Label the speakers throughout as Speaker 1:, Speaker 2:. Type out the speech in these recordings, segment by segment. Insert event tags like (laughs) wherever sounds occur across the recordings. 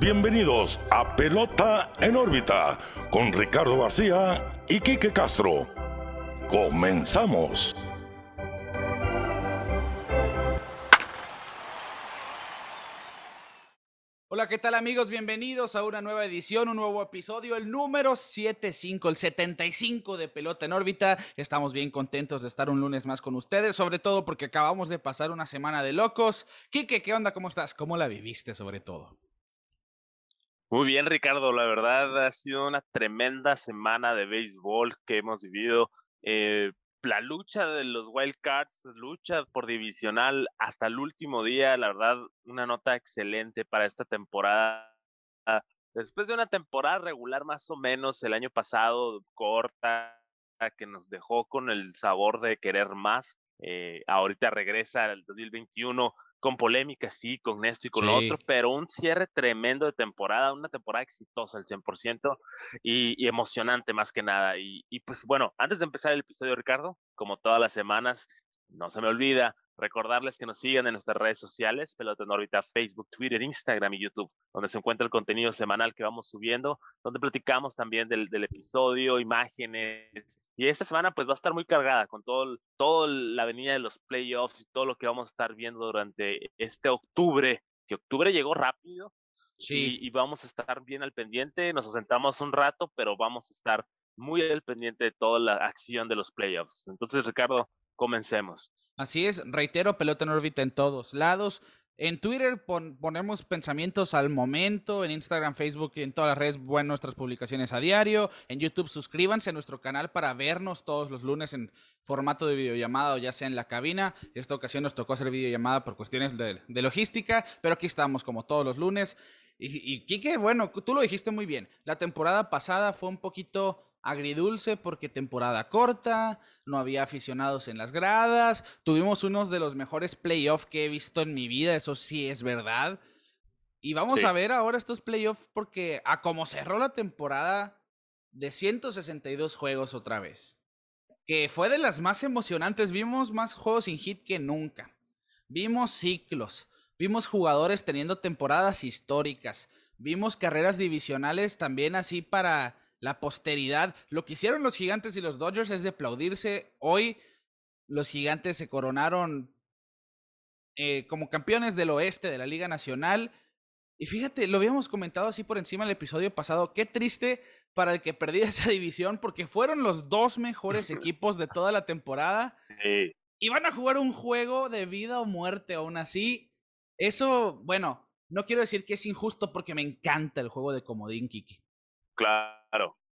Speaker 1: bienvenidos a Pelota en órbita con Ricardo García y Quique Castro. Comenzamos.
Speaker 2: Hola, ¿qué tal amigos? Bienvenidos a una nueva edición, un nuevo episodio, el número 75, el 75 de Pelota en órbita. Estamos bien contentos de estar un lunes más con ustedes, sobre todo porque acabamos de pasar una semana de locos. Quique, ¿qué onda? ¿Cómo estás? ¿Cómo la viviste sobre todo?
Speaker 3: Muy bien, Ricardo. La verdad ha sido una tremenda semana de béisbol que hemos vivido. Eh, la lucha de los Wildcards, lucha por divisional hasta el último día, la verdad, una nota excelente para esta temporada. Después de una temporada regular más o menos el año pasado, corta, que nos dejó con el sabor de querer más, eh, ahorita regresa al 2021 con polémica, sí, con esto y con lo otro, pero un cierre tremendo de temporada, una temporada exitosa al 100% y, y emocionante más que nada. Y, y pues bueno, antes de empezar el episodio, Ricardo, como todas las semanas, no se me olvida Recordarles que nos sigan en nuestras redes sociales, Pelota en órbita, Facebook, Twitter, Instagram y YouTube, donde se encuentra el contenido semanal que vamos subiendo, donde platicamos también del, episodio, imágenes. Y esta semana pues va a estar muy cargada con todo, todo la avenida de los playoffs y todo lo que vamos a estar viendo durante este octubre, que octubre llegó rápido. Sí. Y, y vamos a estar bien al pendiente, nos ausentamos un rato, pero vamos a estar muy al pendiente de toda la acción de los playoffs. Entonces, Ricardo, comencemos.
Speaker 2: Así es, reitero, pelota en órbita en todos lados. En Twitter ponemos pensamientos al momento, en Instagram, Facebook y en todas las redes, bueno, nuestras publicaciones a diario. En YouTube, suscríbanse a nuestro canal para vernos todos los lunes en formato de videollamada o ya sea en la cabina. Esta ocasión nos tocó hacer videollamada por cuestiones de, logística, pero aquí estamos como todos los lunes. Y, y Kike, bueno, tú lo dijiste muy bien. La temporada pasada fue un poquito agridulce porque temporada corta, no había aficionados en las gradas, tuvimos unos de los mejores playoffs que he visto en mi vida, eso sí es verdad. Y vamos a ver ahora estos playoffs porque a como cerró la temporada de 162 juegos otra vez, que fue de las más emocionantes, vimos más juegos sin hit que nunca, vimos ciclos, vimos jugadores teniendo temporadas históricas, vimos carreras divisionales también así para la posteridad. Lo que hicieron los gigantes y los Dodgers es de aplaudirse. Hoy los gigantes se coronaron eh, como campeones del oeste de la Liga Nacional. Y fíjate, lo habíamos comentado así por encima el episodio pasado. Qué triste para el que perdía (laughs) esa división, porque fueron los dos mejores equipos de toda la temporada. Y van a jugar un juego de vida o muerte, aún así. Eso, bueno, no quiero decir que es injusto porque me encanta el juego de Comodín, Kiki.
Speaker 3: Claro,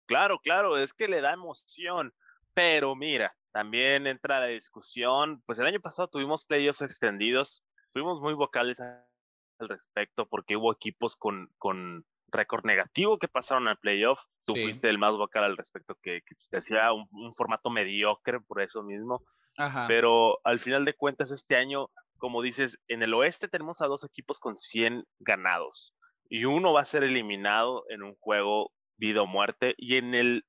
Speaker 3: claro, claro, es que le da emoción. Pero mira, también entra la discusión. Pues el año pasado tuvimos playoffs extendidos, fuimos muy vocales al respecto porque hubo equipos con, con récord negativo que pasaron al playoff. Tú fuiste el más vocal al respecto, que, que te hacía un, formato mediocre por eso mismo. Pero al final de cuentas, este año, como dices, en el oeste tenemos a dos equipos con 100 ganados y uno va a ser eliminado en un juego vida o muerte. Y en el,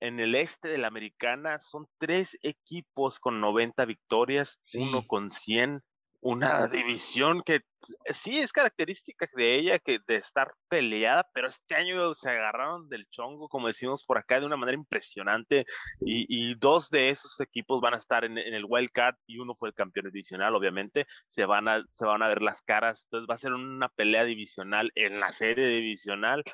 Speaker 3: en el este de la americana son tres equipos con 90 victorias, uno con 100, una división que sí es característica de ella, que de estar peleada, pero este año se agarraron del chongo, como decimos por acá, de una manera impresionante. Y, dos de esos equipos van a estar en, el wild card y uno fue el campeón divisional, obviamente. Se van, a, se van a ver las caras, entonces va a ser una pelea divisional en la serie divisional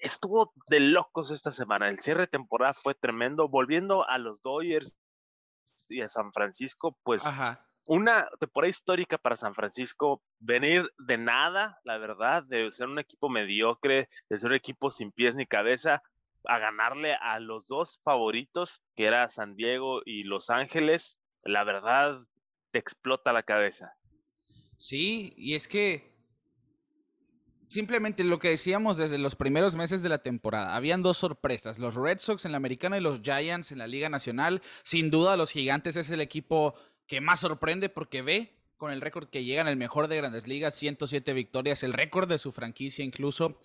Speaker 3: estuvo de locos esta semana. El cierre de temporada fue tremendo. Volviendo a los Dodgers y a San Francisco, pues una temporada histórica para San Francisco. Venir de nada, la verdad, de ser un equipo mediocre, de ser un equipo sin pies ni cabeza, a ganarle a los dos favoritos, que era San Diego y Los Ángeles, la verdad te explota la cabeza.
Speaker 2: Sí, y es que simplemente lo que decíamos desde los primeros meses de la temporada. Habían dos sorpresas, los Red Sox en la americana y los Giants en la Liga Nacional. Sin duda, los Gigantes es el equipo que más sorprende porque ve con el récord que llegan el mejor de grandes ligas, 107 victorias, el récord de su franquicia incluso.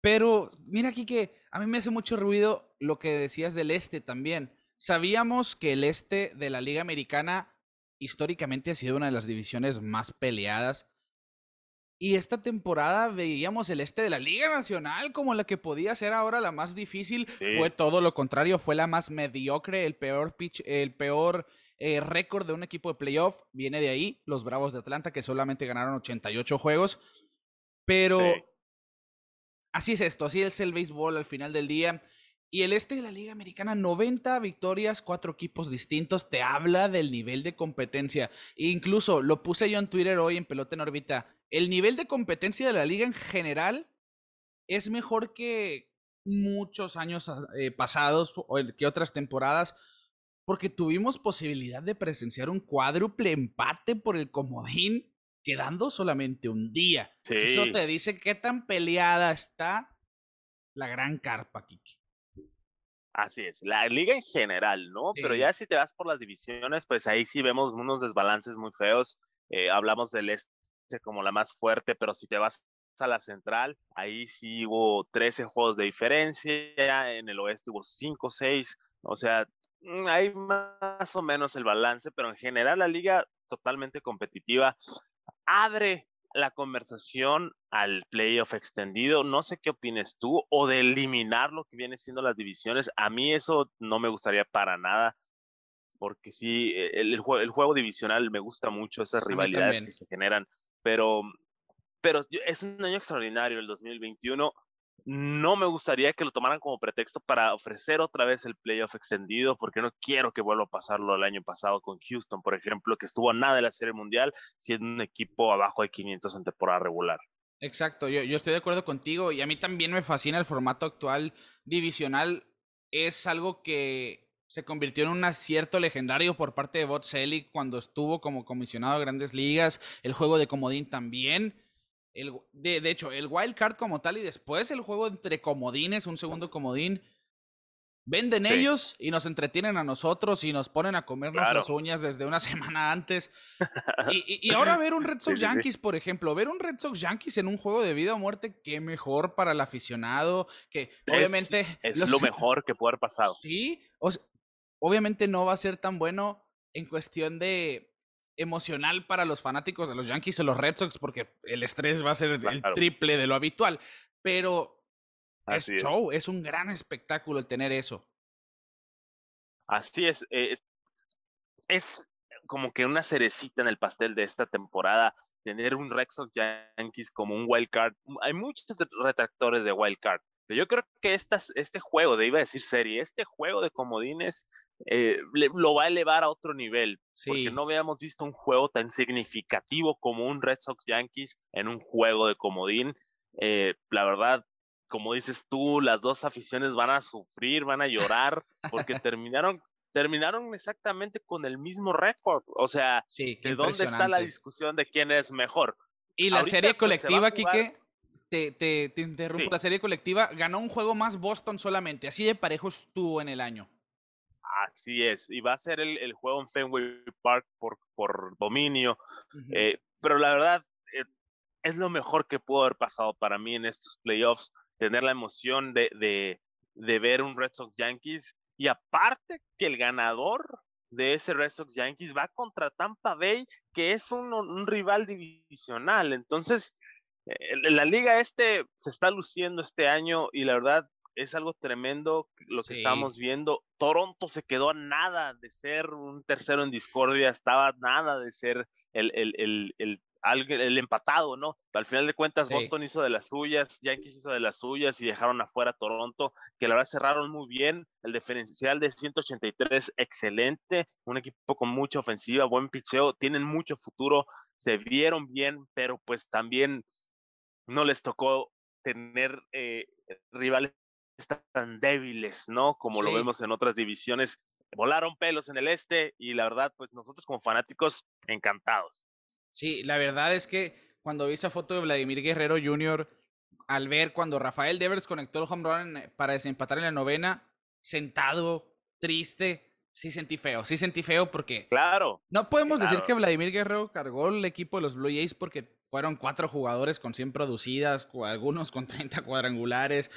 Speaker 2: Pero mira aquí que a mí me hace mucho ruido lo que decías del este también. Sabíamos que el este de la Liga Americana históricamente ha sido una de las divisiones más peleadas Y esta temporada veíamos el este de la Liga Nacional como la que podía ser ahora la más difícil. Fue todo lo contrario, fue la más mediocre, el peor pitch, el peor eh, récord de un equipo de playoff. Viene de ahí, los Bravos de Atlanta, que solamente ganaron 88 juegos. Pero así es esto, así es el béisbol al final del día. Y el este de la Liga Americana, 90 victorias, cuatro equipos distintos, te habla del nivel de competencia. E incluso lo puse yo en Twitter hoy en Pelota en órbita. El nivel de competencia de la liga en general es mejor que muchos años ah, eh, pasados o que otras temporadas, porque tuvimos posibilidad de presenciar un cuádruple empate por el comodín, quedando solamente un día. Eso te dice qué tan peleada está la gran carpa, Kiki.
Speaker 3: Así es, la liga en general, ¿no? Pero ya si te vas por las divisiones, pues ahí sí vemos unos desbalances muy feos. Eh, hablamos del este como la más fuerte, pero si te vas a la central, ahí sí hubo 13 juegos de diferencia, en el oeste hubo 5, 6, o sea, mm, hay más o menos el balance, pero en general la liga totalmente competitiva abre la conversación al playoff extendido. No sé qué opines tú o de eliminar lo que viene siendo las divisiones. A mí eso no me gustaría para nada, porque sí, e, el, el, juego, divisional me gusta mucho, esas rivalidades que se generan, pero, pero es un año extraordinario el 2021 no me gustaría que lo tomaran como pretexto para ofrecer otra vez el playoff extendido, porque no quiero que vuelva a pasarlo el año pasado con Houston, por ejemplo, que estuvo a nada de la Serie Mundial, siendo un equipo abajo de 500 en temporada regular.
Speaker 2: Exacto, yo, yo estoy de acuerdo contigo y a mí también me fascina el formato actual divisional. Es algo que se convirtió en un acierto legendario por parte de Bot Selig cuando estuvo como comisionado de grandes ligas, el juego de comodín también de, hecho, el wild card como tal y después el juego entre comodines, un segundo comodín, venden ellos y nos entretienen a nosotros y nos ponen a comernos las uñas desde una (laughs) semana antes. Y, ahora (laughs) ver un Red Sox Yankees, por ejemplo, ver un Red Sox Yankees en un juego de vida o muerte, qué mejor para el aficionado, que obviamente...
Speaker 3: Es lo mejor que puede haber pasado.
Speaker 2: Sí, obviamente no va a ser tan bueno en cuestión de emocional para los fanáticos de los Yankees o los Red Sox porque el estrés va a ser el triple de lo habitual. Pero es show, es. un gran espectáculo el tener eso.
Speaker 3: Así es, eh, es, como que una cerecita en el pastel de esta temporada tener un Red Sox Yankees como un wild card. Hay muchos retractores de wild card, pero yo creo que este juego, de iba a decir serie, este juego de comodines eh, lo va a elevar a otro nivel. Porque no habíamos visto un juego tan significativo como un Red Sox Yankees en un juego de comodín. Eh, la verdad, como dices tú, las dos aficiones van a sufrir, van a llorar, porque (laughs) terminaron, terminaron exactamente con el mismo récord. O sea, ¿de dónde está la discusión de quién es mejor?
Speaker 2: Y la serie pues, colectiva, Kike, te, te, te interrumpo, la serie colectiva ganó un juego más Boston solamente, así de parejo estuvo en el año.
Speaker 3: Así es, y va a ser el, juego en Fenway Park por, por dominio, eh, pero la verdad eh, es lo mejor que pudo haber pasado para mí en estos playoffs, tener la emoción de, de, de ver un Red Sox Yankees y aparte que el ganador de ese Red Sox Yankees va contra Tampa Bay, que es un, un rival divisional. Entonces, eh, la liga este se está luciendo este año y la verdad es algo tremendo lo que estamos viendo. Toronto se quedó a nada de ser un tercero en discordia, estaba a nada de ser el, el, el, el, el empatado, ¿no? Al final de cuentas, Boston hizo de las suyas, Yankees hizo de las suyas y dejaron afuera a Toronto, que la verdad cerraron muy bien. El diferencial de 183, excelente. Un equipo con mucha ofensiva, buen picheo, tienen mucho futuro, se vieron bien, pero pues también no les tocó tener eh, rivales están débiles, ¿no? Como lo vemos en otras divisiones. Volaron pelos en el este y la verdad, pues nosotros como fanáticos, encantados.
Speaker 2: Sí, la verdad es que cuando vi esa foto de Vladimir Guerrero Jr., al ver cuando Rafael Devers conectó el home run para desempatar en la novena, sentado, triste, sí sentí feo, sí sentí feo porque...
Speaker 3: Claro.
Speaker 2: No podemos decir que Vladimir Guerrero cargó el equipo de los Blue Jays porque fueron cuatro jugadores con 100 producidas, algunos con 30 cuadrangulares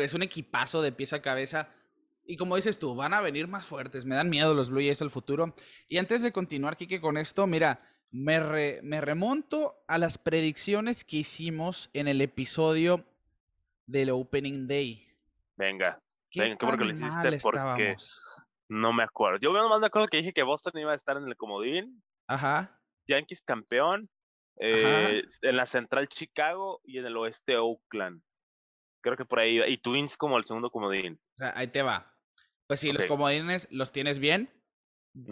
Speaker 2: es un equipazo de pieza a cabeza. Y como dices tú, van a venir más fuertes. Me dan miedo los Blue Jays al futuro. Y antes de continuar, Kike, con esto, mira, Me, me remonto a las predicciones que hicimos en el episodio del Opening Day.
Speaker 3: Venga, venga, ¿cómo que lo hiciste? Porque no me acuerdo. Yo nomás me acuerdo que dije que Boston iba a estar en el comodín.
Speaker 2: Ajá.
Speaker 3: Yankees campeón. Eh, en la central Chicago y en el oeste Oakland. Creo que por ahí Y Twins como el segundo comodín.
Speaker 2: O sea, ahí te va. Pues sí, los comodines los tienes bien.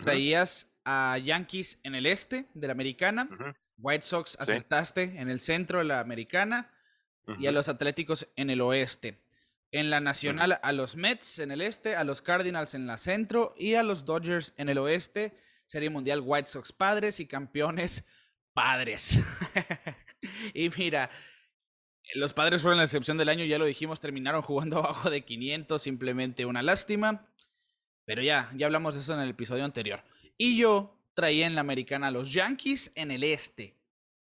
Speaker 2: Traías a Yankees en el este de la americana. White Sox acertaste en el centro de la americana. Y a los Atléticos en el oeste. En la nacional a los Mets en el este, a los Cardinals en la centro y a los Dodgers en el oeste. Serie Mundial White Sox padres y campeones padres. (laughs) y mira, los padres fueron la excepción del año, ya lo dijimos, terminaron (laughs) jugando abajo de 500, simplemente una lástima. Pero ya, ya hablamos de eso en el episodio anterior. Y yo traía en la americana a los Yankees en el este,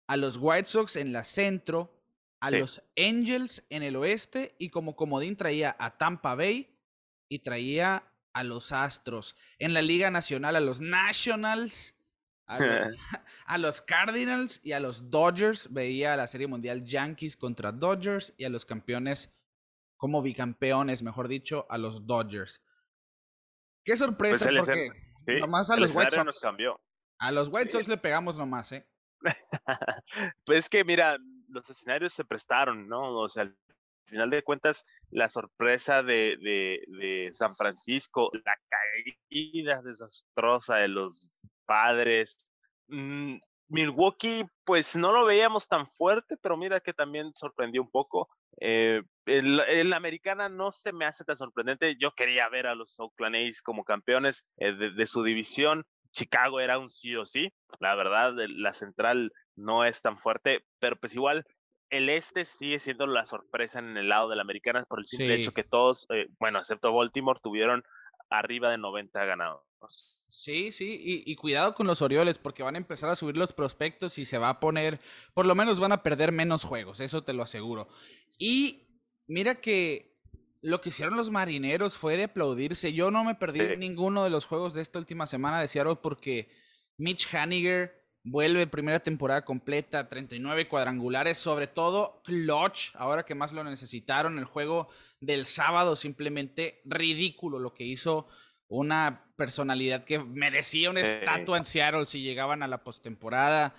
Speaker 2: a los White Sox en la centro, a los Angels en el oeste y como comodín traía a Tampa Bay y traía a los Astros. En la Liga Nacional a los Nationals, (laughs) (laughs) a los, Cardinals y a los Dodgers. Veía la Serie Mundial Yankees contra Dodgers y a los campeones como bicampeones, mejor dicho, a los Dodgers. Qué pues sorpresa porque nomás a los White Sox. A los White Sox le pegamos nomás, ¿eh? (laughs)
Speaker 3: pues es que mira, los escenarios se prestaron, ¿no? O sea, al final de cuentas, la sorpresa de, de, San Francisco, la caída desastrosa de los padres. Mm, Milwaukee, pues no lo veíamos tan fuerte, pero mira que también sorprendió un poco. Eh, el, americana no se me hace tan sorprendente. Yo quería ver a los Oakland A's como campeones eh, de, de, su división. Chicago era un sí o sí. La verdad, la central no es tan fuerte, pero pues igual el este sigue siendo la sorpresa en el lado de la americana por el simple hecho que todos, eh, bueno, excepto Baltimore, tuvieron arriba de 90 ganados.
Speaker 2: Sí, sí, y, y, cuidado con los Orioles porque van a empezar a subir los prospectos y se va a poner, por lo menos van a perder menos juegos, eso te lo aseguro. Y mira que lo que hicieron los marineros fue de aplaudirse. Yo no me perdí ninguno de los juegos de esta última semana de Seattle porque Mitch Haniger Vuelve primera temporada completa, 39 cuadrangulares, sobre todo clutch, ahora que más lo necesitaron. El juego del sábado simplemente ridículo lo que hizo una personalidad que merecía una estatua en Seattle si llegaban a la postemporada.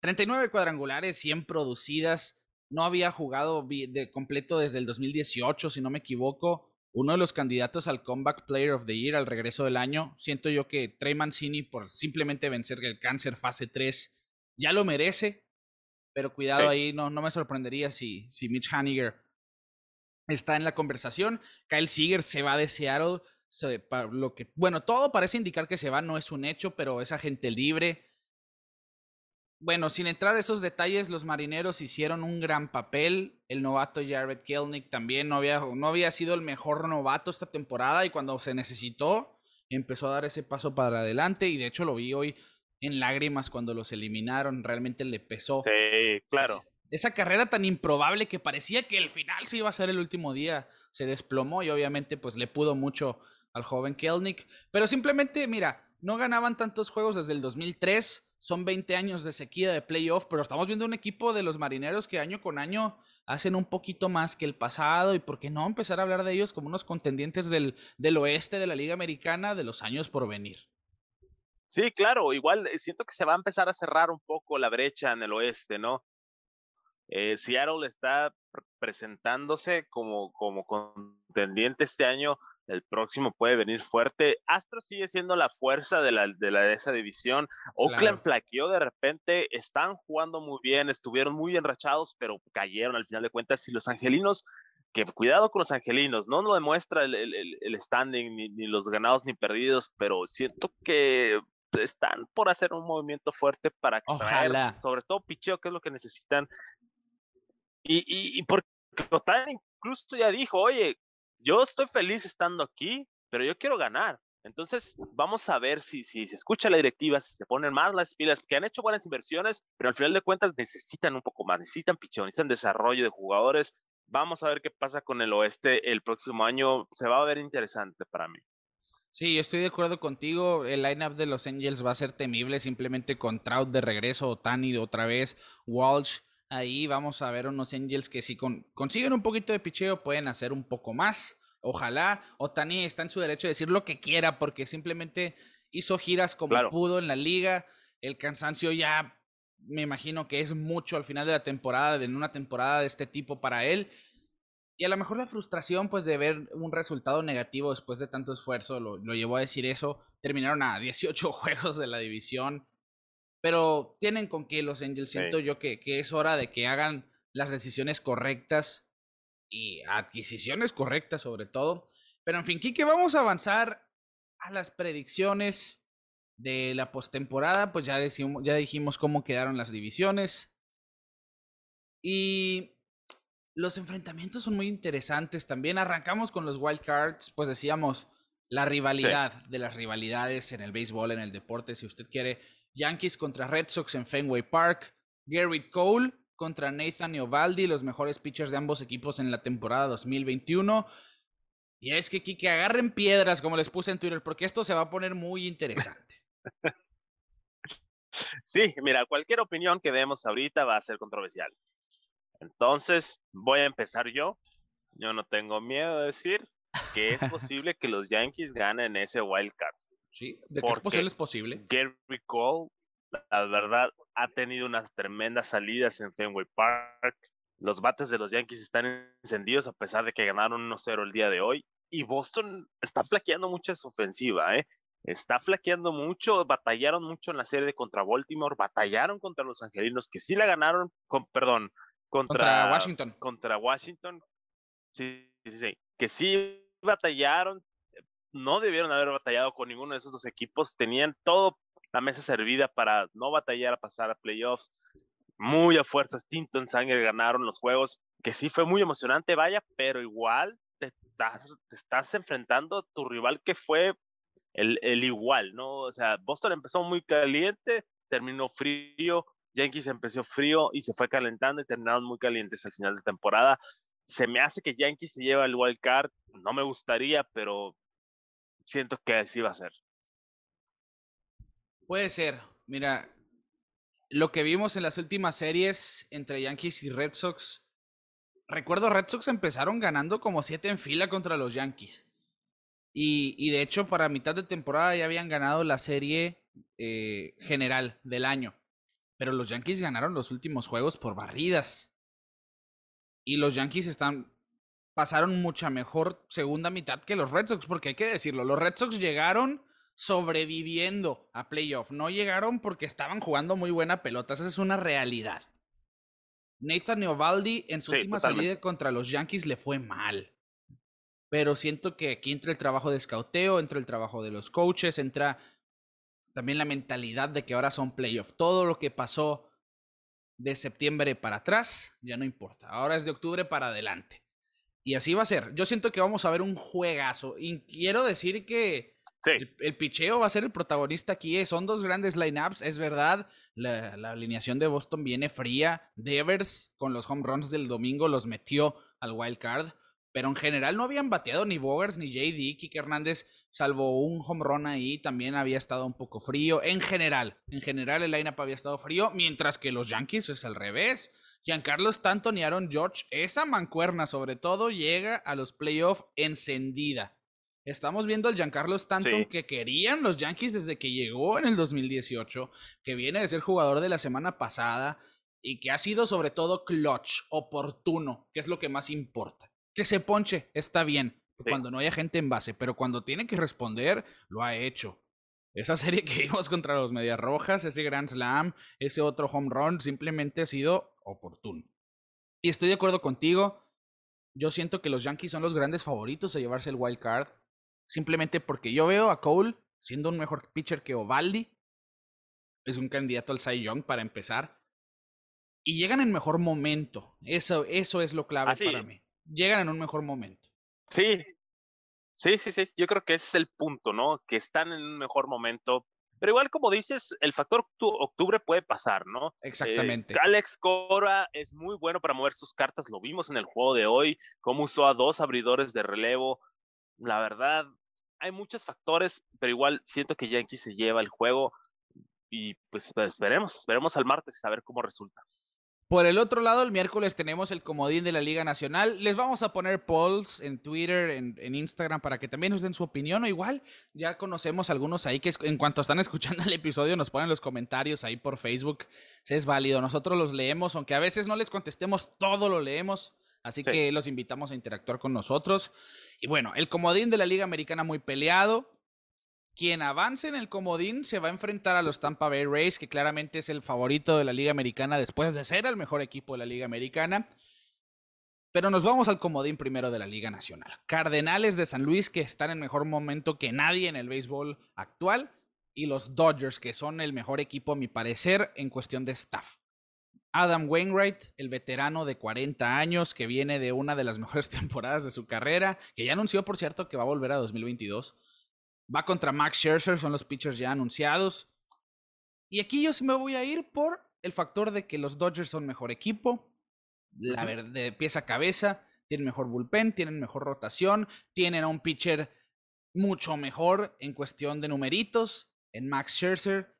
Speaker 2: 39 cuadrangulares, 100 producidas. No había jugado de completo desde el 2018, si no me equivoco uno de los candidatos al Comeback Player of the Year al regreso del año. Siento yo que Trey Mancini, por simplemente vencer el cáncer fase 3, ya lo merece. Pero cuidado ahí, no, no me sorprendería si, si Mitch Haniger está en la conversación. Kyle Seager se va de Seattle. Lo que, bueno, todo parece indicar que se va, no es un hecho, pero es agente libre bueno, sin entrar a esos detalles, los marineros hicieron un gran papel. El novato Jared Kelnick también no había, no había sido el mejor novato esta temporada y cuando se necesitó, empezó a dar ese paso para adelante y de hecho lo vi hoy en lágrimas cuando los eliminaron, realmente le pesó.
Speaker 3: Sí, claro.
Speaker 2: Esa carrera tan improbable que parecía que el final se iba a ser el último día, se desplomó y obviamente pues le pudo mucho al joven Kelnick, pero simplemente, mira, no ganaban tantos juegos desde el 2003 son 20 años de sequía de playoff, pero estamos viendo un equipo de los marineros que año con año hacen un poquito más que el pasado y por qué no empezar a hablar de ellos como unos contendientes del, del oeste de la Liga Americana de los años por venir.
Speaker 3: Sí, claro, igual eh, siento que se va a empezar a cerrar un poco la brecha en el oeste, ¿no? Eh, Seattle está presentándose como, como contendiente este año el próximo puede venir fuerte. Astros sigue siendo la fuerza de, la, de, la, de esa división. Oakland flaqueó de repente, están jugando muy bien, estuvieron muy enrachados, pero cayeron al final de cuentas. Y los angelinos, que cuidado con los angelinos, no lo demuestra el, el, el standing, ni, ni, los ganados ni perdidos, pero siento que están por hacer un movimiento fuerte para
Speaker 2: Ojalá.
Speaker 3: sobre todo picheo, que es lo que necesitan. Y, y, y porque Total incluso ya dijo, oye, yo estoy feliz estando aquí, pero yo quiero ganar. Entonces, vamos a ver si, si se escucha la directiva, si se ponen más las pilas, que han hecho buenas inversiones, pero al final de cuentas necesitan un poco más, necesitan pichón, necesitan desarrollo de jugadores. Vamos a ver qué pasa con el oeste el próximo año. Se va a ver interesante para mí.
Speaker 2: Sí, yo estoy de acuerdo contigo. El lineup de los Angels va a ser temible simplemente con Trout de regreso, Otani otra vez, Walsh. Ahí vamos a ver unos Angels que si consiguen un poquito de picheo pueden hacer un poco más. Ojalá Otani está en su derecho de decir lo que quiera porque simplemente hizo giras como pudo en la liga. El cansancio ya me imagino que es mucho al final de la temporada, en una temporada de este tipo para él. Y a lo mejor la frustración, pues, de ver un resultado negativo después de tanto esfuerzo, lo, llevó a decir eso. Terminaron a 18 (laughs) juegos de la división. Pero tienen con qué los Angels. Siento yo que, que es hora de que hagan las decisiones correctas y adquisiciones correctas, sobre todo. Pero en fin, Kike, vamos a avanzar a las predicciones de la postemporada. Pues ya, decimos, ya dijimos cómo quedaron las divisiones. Y los enfrentamientos son muy interesantes también. Arrancamos con los wild cards, pues decíamos la rivalidad de las rivalidades en el béisbol, en el deporte, si usted quiere. Yankees contra Red Sox en Fenway Park. Garrett Cole contra Nathan Ovaldi, los mejores pitchers de ambos equipos en la temporada 2021. Y es que, que agarren piedras, como les puse en Twitter, porque esto se va a poner muy interesante. (laughs)
Speaker 3: Sí, mira, cualquier opinión que demos ahorita va a ser controversial. Entonces, voy a empezar yo. Yo no tengo miedo de decir que es (laughs) posible que los Yankees ganen ese wild card.
Speaker 2: Sí, de qué es posible es posible.
Speaker 3: Gary Cole, la verdad, ha tenido unas tremendas salidas en Fenway Park. Los bates de los Yankees están encendidos a pesar de que ganaron 1-0 el día de hoy. Y Boston está flaqueando mucho su ofensiva, ¿eh? Está flaqueando mucho, batallaron mucho en la serie contra Baltimore, batallaron contra los Angelinos, que sí la ganaron, con, perdón, contra,
Speaker 2: Washington.
Speaker 3: Contra Washington. Sí, sí, sí. Que sí batallaron. No debieron haber batallado con ninguno de esos dos equipos. Tenían todo la mesa servida para no batallar a pasar a playoffs. Muy a fuerzas, tinto en sangre ganaron los juegos, que sí fue muy emocionante, vaya, pero igual te estás, enfrentando a tu rival que fue el, el igual, ¿no? O sea, Boston empezó muy caliente, terminó frío, Yankees empezó frío y se fue calentando y terminaron muy calientes al final de temporada. Se me hace que Yankees se lleva el wild card. No me gustaría, pero siento que así va a ser.
Speaker 2: Puede ser. Mira, lo que vimos en las últimas series entre Yankees y Red Sox. Recuerdo, Red Sox empezaron ganando como siete en fila contra los Yankees. Y, y de hecho, para mitad de temporada ya habían ganado la serie eh, general del año. Pero los Yankees ganaron los últimos juegos por barridas. Y los Yankees están pasaron mucha mejor segunda mitad que los Red Sox, porque hay que decirlo, los Red Sox llegaron sobreviviendo a playoff, no llegaron porque estaban jugando muy buena pelota, esa es una realidad. Nathan Eovaldi en su última salida contra los Yankees le fue mal. Pero siento que aquí entra el trabajo de escauteo, entra el trabajo de los coaches, entra también la mentalidad de que ahora son playoffs. Todo lo que pasó de septiembre para atrás ya no importa. Ahora es de octubre para adelante. Y así va a ser. Yo siento que vamos a ver un juegazo. Y quiero decir que el, picheo va a ser el protagonista aquí. Son dos grandes lineups, es verdad. La, la, alineación de Boston viene fría. Devers con los home runs del domingo los metió al wild card pero en general no habían bateado ni Bogers ni JD. Kike Hernández, salvo un home run ahí, también había estado un poco frío. En general, en general el lineup había estado frío, mientras que los Yankees es al revés. Giancarlo Stanton y Aaron George, esa mancuerna sobre todo llega a los playoffs encendida. Estamos viendo al Giancarlo Stanton que querían los Yankees desde que llegó en el 2018, que viene de ser jugador de la semana pasada y que ha sido sobre todo clutch, oportuno, que es lo que más importa que se ponche, está bien, cuando no haya gente en base, pero cuando tiene que responder, lo ha hecho. Esa (laughs) serie que vimos contra los Medias Rojas, ese Grand Slam, ese otro home run, simplemente ha sido oportuno. Y estoy de acuerdo contigo. Yo siento que los Yankees son los grandes favoritos a llevarse el wild card. Simplemente porque yo veo a Cole siendo un mejor pitcher que Ovaldi. Es un candidato al Cy Young para empezar. Y llegan en mejor momento. Eso, eso es lo clave para mí llegan en un mejor momento.
Speaker 3: Sí, sí, sí, sí. Yo creo que ese es el punto, ¿no? Que están en un mejor momento. Pero igual como dices, el factor octubre puede pasar, ¿no?
Speaker 2: Eh, Exactamente.
Speaker 3: Alex Cora es muy bueno para mover sus cartas, lo vimos en el juego de hoy, cómo usó a dos abridores de relevo. La verdad, hay muchos factores, pero igual siento que Yankees se lleva el juego y pues, pues esperemos, esperemos al martes a ver cómo resulta.
Speaker 2: Por el otro lado, el miércoles tenemos el comodín de la Liga Nacional. Les vamos a poner polls en Twitter, en, Instagram, para que también nos den su opinión. O igual, ya conocemos algunos ahí que en cuanto están (laughs) escuchando el episodio nos ponen los comentarios ahí por Facebook. Si es válido, nosotros los leemos, aunque a veces no les contestemos, todo lo leemos. Así que los invitamos a interactuar con nosotros. Y bueno, el comodín de la Liga Americana muy peleado. Quien avance en el comodín se va a enfrentar a los Tampa Bay Rays, que claramente es el favorito de la Liga Americana después de ser el mejor equipo de la Liga Americana. Pero nos vamos al comodín primero de la Liga Nacional. Cardenales de San Luis, que están en mejor momento que nadie en el béisbol actual. Y los Dodgers, que son el mejor equipo, a mi parecer, en cuestión de staff. Adam Wainwright, el veterano de 40 años, que viene de una de las mejores (laughs) temporadas de su carrera, que ya anunció, por cierto, que va a volver a 2022. Va contra Max Scherzer, son los pitchers ya anunciados. Y aquí yo sí me voy a ir por el factor de que los Dodgers son mejor equipo, la verdad, de pieza a cabeza, tienen mejor bullpen, tienen mejor rotación, tienen a un pitcher mucho mejor en cuestión de numeritos, en Max Scherzer.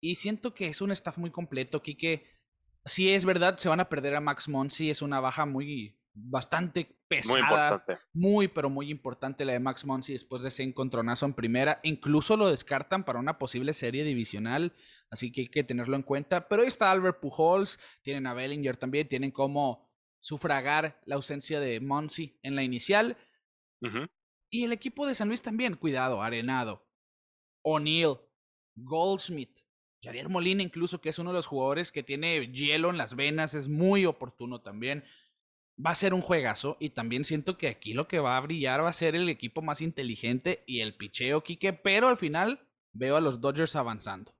Speaker 2: Y siento que es un staff muy completo, que Si es verdad, se van a perder a Max Monsi, es una baja muy bastante pesada. Muy, pero muy importante la de Max Monsi después de ese encontronazo en primera. Incluso lo descartan para una posible serie divisional, así que hay que tenerlo en cuenta. Pero ahí está Albert Pujols, tienen a Bellinger también, tienen como sufragar la ausencia de Monsi en la inicial. Y el equipo de San Luis también, cuidado, Arenado, O'Neill, Goldschmidt, Javier Molina incluso, que es uno de los jugadores que tiene hielo en las venas, es muy oportuno también va a ser un juegazo y también siento que aquí lo que va a brillar va a ser el equipo más inteligente y el picheo, Quique, pero al final veo a los Dodgers avanzando.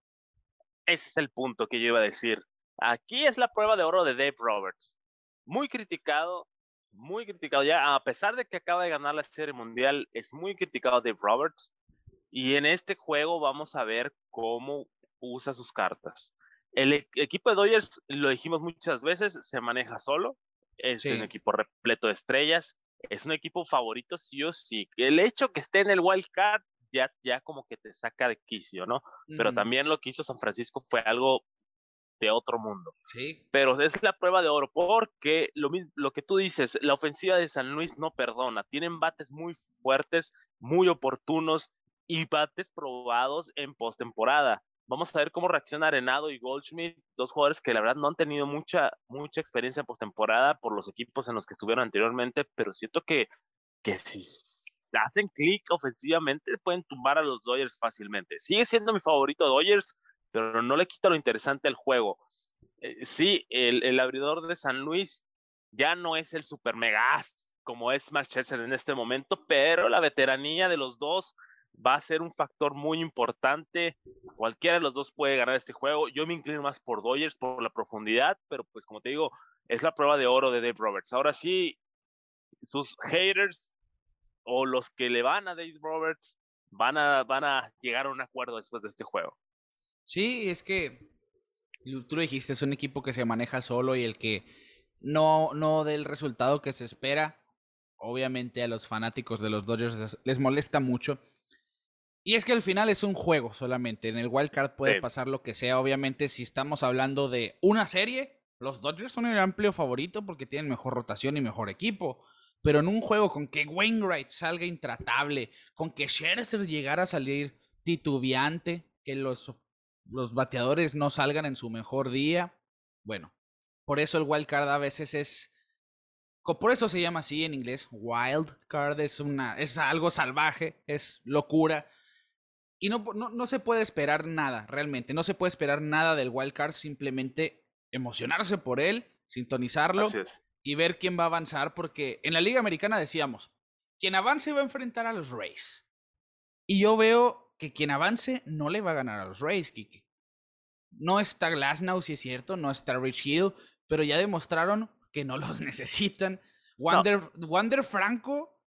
Speaker 3: Ese es el punto que yo iba a decir. Aquí es la prueba de oro de Dave Roberts. Muy criticado, muy criticado ya, a pesar de que acaba de ganar la Serie Mundial, es muy criticado Dave Roberts. Y en este juego vamos a ver cómo usa sus cartas. El e-, equipo de Dodgers, lo dijimos muchas veces, se maneja solo es un equipo repleto de estrellas, es un equipo favorito sí o sí. El hecho que esté en el wild card ya, ya como que te saca de quicio, ¿no? Pero también lo que hizo San Francisco fue algo de otro mundo.
Speaker 2: Sí.
Speaker 3: Pero es la prueba de oro porque lo mismo, lo que tú dices, la ofensiva de San Luis no perdona. Tienen bates muy fuertes, muy oportunos y bates probados en postemporada. Vamos a ver cómo reacciona Arenado y Goldschmidt, dos jugadores que la verdad no han tenido mucha, mucha experiencia en postemporada por los equipos en los que estuvieron anteriormente, pero siento que, que si hacen clic ofensivamente pueden tumbar a los Dodgers fácilmente. Sigue siendo mi favorito Dodgers, pero no le quita lo interesante al juego. Eh, sí, el, el, abridor de San Luis ya no es el super megas como es Scherzer en este momento, pero la veteranía de los dos va a ser un factor muy importante. Cualquiera de los dos puede ganar este juego. Yo me inclino más por Dodgers por la profundidad, pero pues como te digo, es la prueba de oro de Dave Roberts. Ahora sí, sus haters o los que le van a Dave Roberts van a, van a llegar a un acuerdo después de este juego.
Speaker 2: Sí, es que tú lo dijiste, es un equipo que se maneja solo y el que no, no del resultado que se espera. Obviamente a los fanáticos de los Dodgers les molesta mucho y es que al final es un juego solamente. En el wild card puede pasar lo que sea. Obviamente, si estamos hablando de una serie, los Dodgers son el amplio favorito porque tienen mejor rotación y mejor equipo. Pero en un juego con que Wainwright salga intratable, con que Scherzer llegara a salir titubeante, que los, los bateadores no salgan en su mejor día, bueno, por eso el wild card a veces es por eso se llama así en inglés. Wild card es una es algo salvaje, es locura. Y no, no, se puede esperar nada, realmente. No se puede esperar nada del wildcard, simplemente emocionarse por él, sintonizarlo y ver quién va a avanzar, porque en la Liga Americana decíamos, quien avance va a enfrentar a los Rays. Y yo veo que quien avance no le va a ganar a los Rays, Kiki. No está Glasnow, si es cierto, no está Rich Hill, pero ya demostraron que no los (laughs) necesitan. Wander, Wander Franco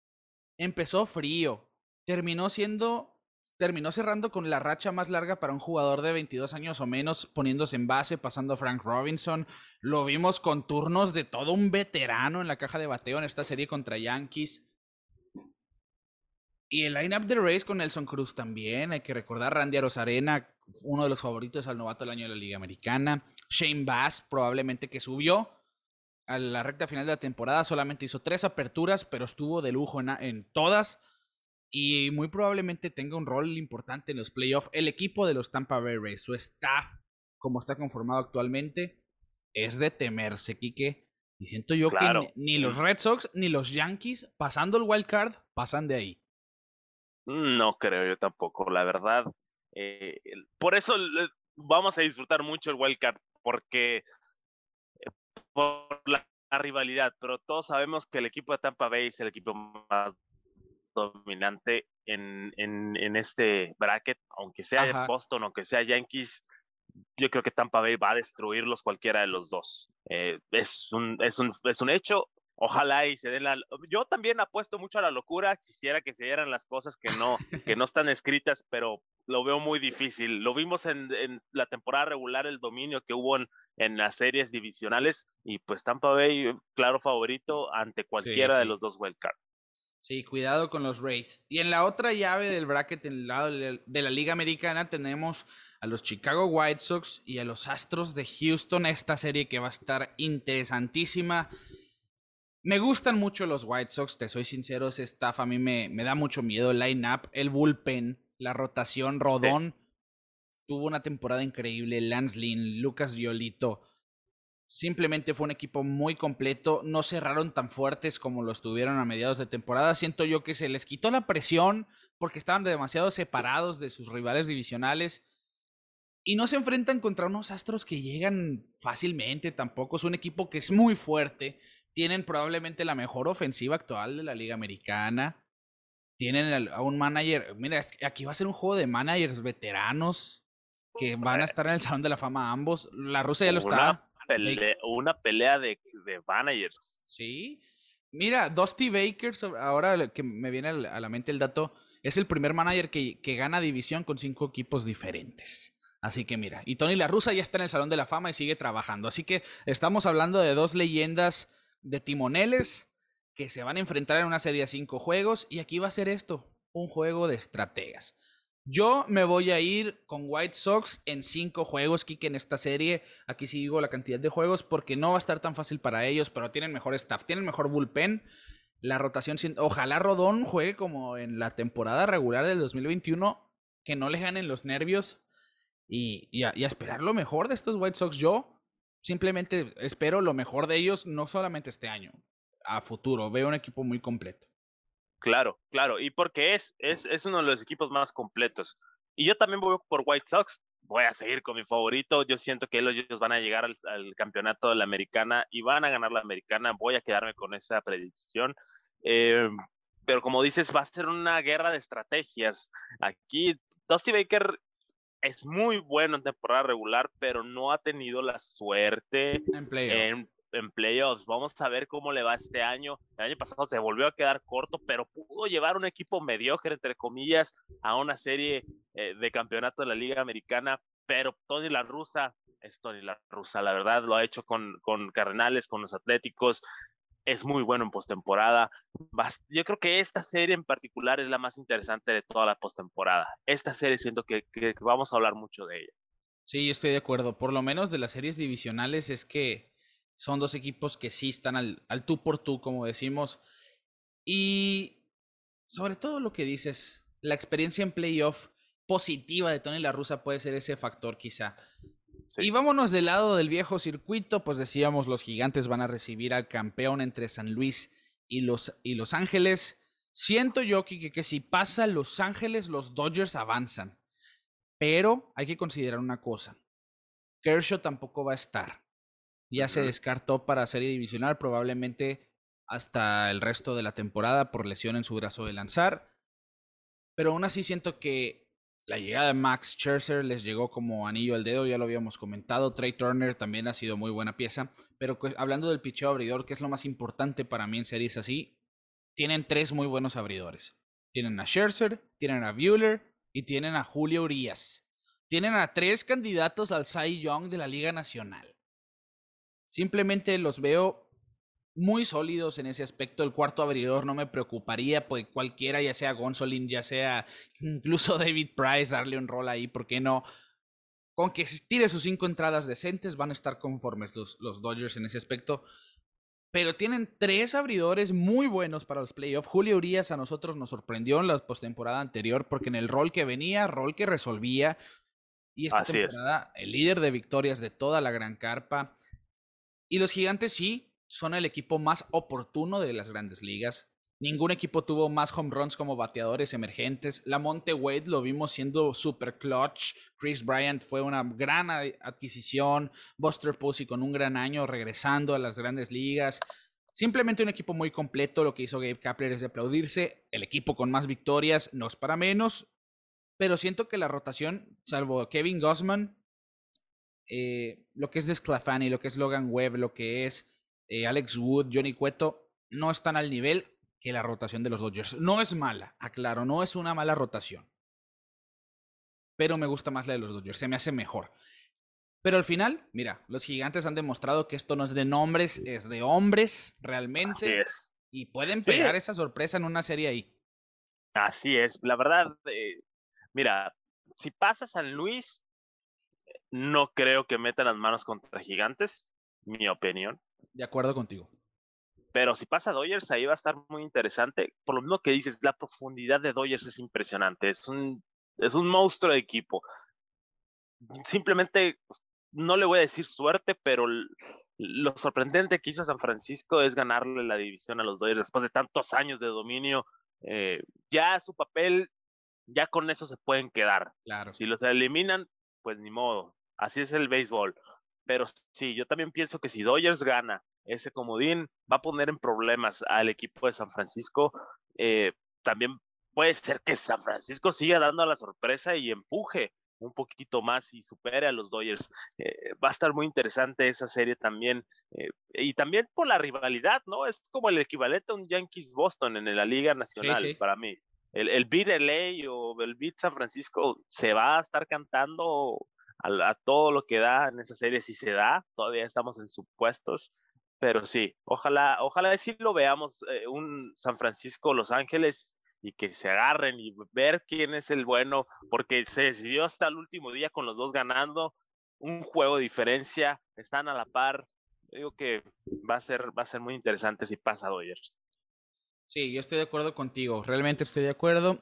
Speaker 2: empezó frío, terminó siendo terminó cerrando con la racha más larga para un jugador de 22 años o menos, poniéndose en base, pasando a Frank Robinson. Lo vimos con turnos de todo un veterano en la caja de bateo en esta serie contra Yankees. Y el lineup de Rays con Nelson Cruz también. Hay que recordar Randy Arozarena, uno de los favoritos al novato del año de la Liga Americana. Shane Bass, probablemente que subió a la recta final de la temporada. Solamente hizo tres aperturas, pero estuvo de lujo en, en todas. Y muy probablemente tenga un rol importante en los playoffs. El equipo de los Tampa Bay Rays, su staff, como está conformado actualmente, es de temerse, Quique. Y siento yo que ni, los Red Sox ni los Yankees, pasando el wild card, pasan de ahí.
Speaker 3: No creo yo tampoco, la verdad. Eh, por eso vamos a disfrutar mucho el wild card, porque eh, por la, rivalidad, pero todos sabemos que el equipo de Tampa Bay es el equipo más dominante en, en, en este bracket, aunque sea Boston, aunque sea Yankees, yo creo que Tampa Bay va a destruirlos cualquiera de los dos. Eh, es, un, es, un, es un hecho. Ojalá y se den la... Yo también apuesto mucho a la locura. Quisiera que se dieran las cosas que no, que no están escritas, pero lo veo muy difícil. Lo vimos en, en la temporada regular, el dominio que hubo en, en, las series divisionales. Y pues Tampa Bay, claro favorito ante cualquiera de los dos wildcards.
Speaker 2: Sí, cuidado con los Rays. Y en la otra llave del bracket, en el lado de la Liga Americana, tenemos a los Chicago White Sox y a los Astros de Houston. Esta serie que va a estar interesantísima. Me gustan mucho los White Sox, te soy sincero, ese staff a mí me, me da mucho miedo. El line-up, el bullpen, la rotación, Rodón. Tuvo una temporada increíble. Lance Lynn, Lucas Violito. Simplemente fue un equipo muy completo. No cerraron tan fuertes como lo estuvieron a mediados de temporada. Siento yo que se les quitó la presión porque estaban demasiado separados de sus rivales divisionales. Y no se enfrentan contra unos astros que llegan fácilmente tampoco. Es un equipo que es muy fuerte. Tienen probablemente la mejor ofensiva actual de la Liga Americana. Tienen a un manager. Mira, aquí va a ser un juego de managers veteranos que van a estar en el Salón de la Fama ambos. La Rusia ya lo está.
Speaker 3: Una pelea de, de managers.
Speaker 2: Sí. Mira, Dusty Baker, ahora que me viene a la mente el dato, es el primer manager que, que gana división con cinco equipos diferentes. Así que mira, y Tony La Russa ya está en el Salón de la Fama y sigue trabajando. Así que estamos hablando de dos leyendas de timoneles que se van a enfrentar en una serie de cinco juegos. Y aquí va a ser esto, un juego de estrategas. Yo me voy a ir con White Sox en cinco juegos, Kike, en esta serie. Aquí sigo la cantidad de juegos porque no va a estar tan fácil para ellos, pero tienen mejor staff, tienen mejor bullpen. La rotación, ojalá Rodón juegue como en la temporada regular del 2021, que no le ganen los nervios y, a, esperar lo mejor de estos White Sox. Yo simplemente espero lo mejor de ellos, no solamente este año, a futuro. Veo un equipo muy completo.
Speaker 3: Claro, claro, y porque es, es, es uno de los equipos más completos. Y yo también voy por White Sox, voy a seguir con mi favorito. Yo siento que ellos van a llegar al, campeonato de la americana y van a ganar la americana. Voy a quedarme con esa predicción. Eh, pero como dices, va a ser una guerra de estrategias. Aquí Dusty Baker es muy bueno en temporada regular, pero no ha tenido la suerte en, playoffs. Vamos a ver cómo le va este año. El año pasado se volvió a quedar corto, pero pudo llevar un equipo mediocre, entre comillas, a una serie eh, de campeonato de la Liga Americana. Pero Tony La Russa es Tony La Russa, la verdad, lo ha hecho con, con Cardenales, con los Atléticos es muy bueno en postemporada. Yo creo que esta serie en particular es la más interesante de toda la postemporada. Esta serie siento que, vamos a hablar mucho de ella.
Speaker 2: Sí, estoy de acuerdo. Por lo menos de las series divisionales es que son dos equipos que sí están al, al tú por tú, como decimos. Y sobre todo lo que dices, la experiencia en playoff positiva de Tony La Russa puede ser ese factor quizá. Y vámonos del lado del viejo circuito, pues decíamos los gigantes van a recibir al campeón entre San Luis y Los, y los Ángeles. Siento yo que, que, si pasa Los Ángeles, los Dodgers avanzan. Pero hay que considerar una cosa. Kershaw tampoco va a estar. Ya se descartó para serie divisional, probablemente hasta el resto de la temporada por lesión en su brazo de lanzar. Pero aún así siento que la llegada de Max Scherzer les llegó como anillo al dedo, ya lo habíamos comentado. Trey Turner también ha sido muy buena pieza. Pero pues, hablando del picheo abridor, que es lo más importante para mí en series así, tienen tres muy buenos abridores. Tienen a Scherzer, tienen a Bueller y tienen a Julio Urias. Tienen a tres candidatos al Cy Young de la Liga Nacional. Simplemente los veo muy sólidos en ese aspecto. El cuarto abridor no me preocuparía, pues cualquiera, ya sea Gonsolin, ya sea (laughs) incluso David Price, darle un rol ahí, ¿por qué no? Con que tire sus cinco entradas decentes, van a estar conformes los, los Dodgers en ese aspecto. Pero tienen tres abridores muy buenos para los playoffs. Julio Urias a nosotros nos sorprendió en la postemporada anterior porque en el rol que venía, rol que resolvía. Y esta temporada, el líder de victorias de toda la gran carpa. Y los gigantes sí, son el equipo más oportuno de las grandes ligas. Ningún equipo tuvo más home runs como bateadores emergentes. La Monte Wade lo vimos siendo super clutch. Chris Bryant fue una gran adquisición. Buster Posey con un gran año regresando a las grandes ligas. Simplemente un equipo muy completo. Lo que hizo Gabe Kapler es de aplaudirse. El equipo con más victorias no es para menos. Pero siento que la rotación, salvo Kevin Gossman, eh, lo que es Desclafani, lo que es Logan Webb, lo que es eh, Alex Wood, Johnny Cueto, no están al nivel que la rotación de los Dodgers. No es mala, aclaro, no es una mala rotación. Pero me gusta más la de los Dodgers, se me hace mejor. Pero al final, mira, los gigantes han demostrado que esto no es de nombres, es de hombres, realmente.
Speaker 3: es.
Speaker 2: Y pueden pegar esa sorpresa en una serie ahí.
Speaker 3: Así es, la verdad, eh, mira, si pasa San Luis, no creo que metan las manos contra gigantes, mi opinión.
Speaker 2: De acuerdo contigo.
Speaker 3: Pero si pasa Dodgers, ahí va a estar muy interesante. Por lo mismo que dices, la profundidad de Dodgers es impresionante. Es un, es un monstruo de equipo. Simplemente, pues, no le voy a decir suerte, pero lo sorprendente que hizo San Francisco es ganarle la división a los Dodgers después de tantos años de dominio. Eh, ya su papel, ya con eso se pueden quedar.
Speaker 2: Claro.
Speaker 3: Si los eliminan, pues ni modo. Así es el béisbol. Pero sí, yo también pienso que si Dodgers gana ese comodín, va a poner en problemas al equipo de San Francisco. Eh, también puede ser que San Francisco siga dando la sorpresa y empuje un poquito más y supere a los Dodgers. Eh, va a estar muy interesante esa serie también. Eh, y también por la rivalidad, ¿no? Es como el equivalente a un Yankees Boston en la Liga Nacional para mí. El, el beat LA o el beat San Francisco se va a estar cantando a, todo lo que da en esa serie, si se da, todavía estamos en supuestos, pero sí, ojalá, ojalá sí lo veamos, eh, un San Francisco, Los Ángeles, y que se agarren y ver quién es el bueno, porque se decidió hasta el último día con los dos ganando, un juego de diferencia, están a la par, digo que va a ser, va a ser muy interesante si pasa Dodgers.
Speaker 2: Sí, yo estoy de acuerdo contigo, realmente estoy de acuerdo.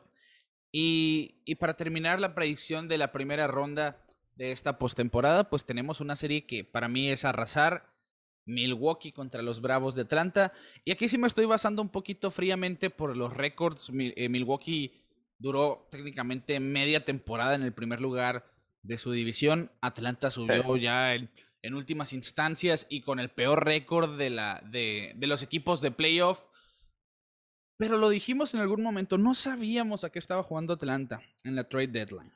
Speaker 2: Y, y para terminar la predicción de la primera ronda, de esta postemporada, pues tenemos una serie que para mí es arrasar. Milwaukee contra los Bravos de Atlanta. Y aquí sí me estoy basando un poquito fríamente por los récords. Eh, Milwaukee duró técnicamente media temporada en el primer lugar de su división. Atlanta subió ya en, últimas instancias y con el peor récord de, la, de, de los equipos de playoff. Pero lo dijimos en algún momento, no sabíamos a qué estaba jugando Atlanta en la trade deadline.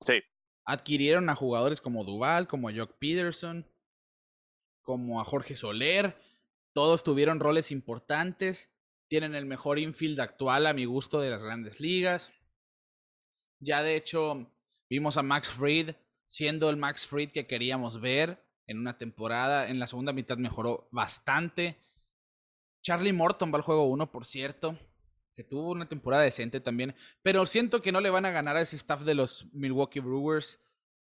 Speaker 3: Sí.
Speaker 2: Adquirieron a jugadores como Duval, como Jock Peterson, como a Jorge Soler. Todos tuvieron roles importantes. Tienen el mejor infield actual a mi gusto de las grandes ligas. Ya de hecho vimos a Max Fried siendo el Max Fried que queríamos ver en una temporada. En la segunda mitad mejoró bastante. Charlie Morton va al juego 1, por cierto que tuvo una temporada decente también, pero siento que no le van a ganar a ese staff de los Milwaukee Brewers.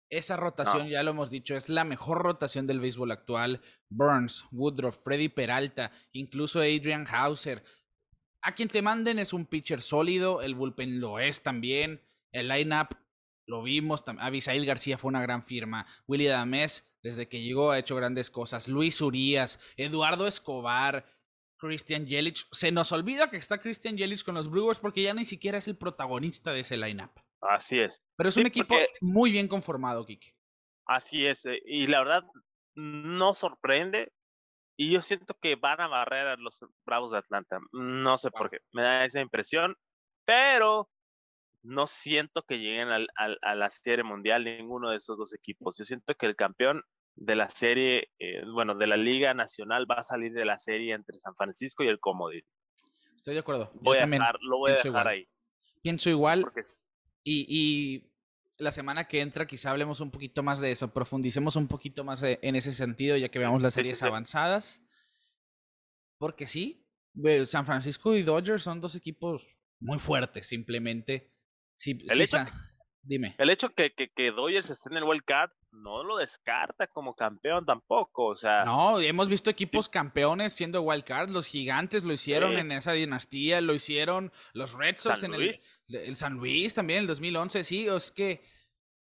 Speaker 2: Esa rotación, ya lo hemos dicho, es la mejor rotación del béisbol actual. Burns, Woodruff, Freddy Peralta, incluso Adrian Hauser. A quien te manden es un pitcher sólido, el bullpen lo es también. El lineup lo vimos, Abisail García fue una gran firma. Willy Dames, desde que llegó, ha hecho grandes cosas. Luis Urias, Eduardo Escobar, Christian Yelich. Se nos olvida que está Christian Yelich con los Brewers porque ya ni siquiera es el protagonista de ese lineup.
Speaker 3: Así es.
Speaker 2: Pero es un equipo muy bien conformado, Kike.
Speaker 3: Así es. Eh, y la verdad, no sorprende. Y yo siento que van a barrer a los Bravos de Atlanta. No sé por qué. Me da esa impresión. Pero no siento que lleguen al, a la serie mundial ninguno de esos dos equipos. Yo siento que el campeón de la serie, eh, bueno, de la Liga Nacional va a salir de la serie entre San Francisco y el Comodín.
Speaker 2: Estoy de acuerdo.
Speaker 3: Voy a dejar, lo voy a dejar ahí.
Speaker 2: Pienso igual. Y, y, la semana que entra quizá hablemos un poquito más de eso, profundicemos un poquito más en ese sentido, ya que veamos las series avanzadas. porque sí, San Francisco y Dodgers son dos equipos muy fuertes, simplemente. Sí,
Speaker 3: el hecho,
Speaker 2: dime.
Speaker 3: El hecho que, que, que Dodgers esté en el World Card no lo descarta como campeón tampoco, o sea.
Speaker 2: No, hemos visto equipos campeones siendo wild card, los gigantes lo hicieron en esa dinastía, lo hicieron los Red Sox en el, el, San Luis también en el 2011, sí, es que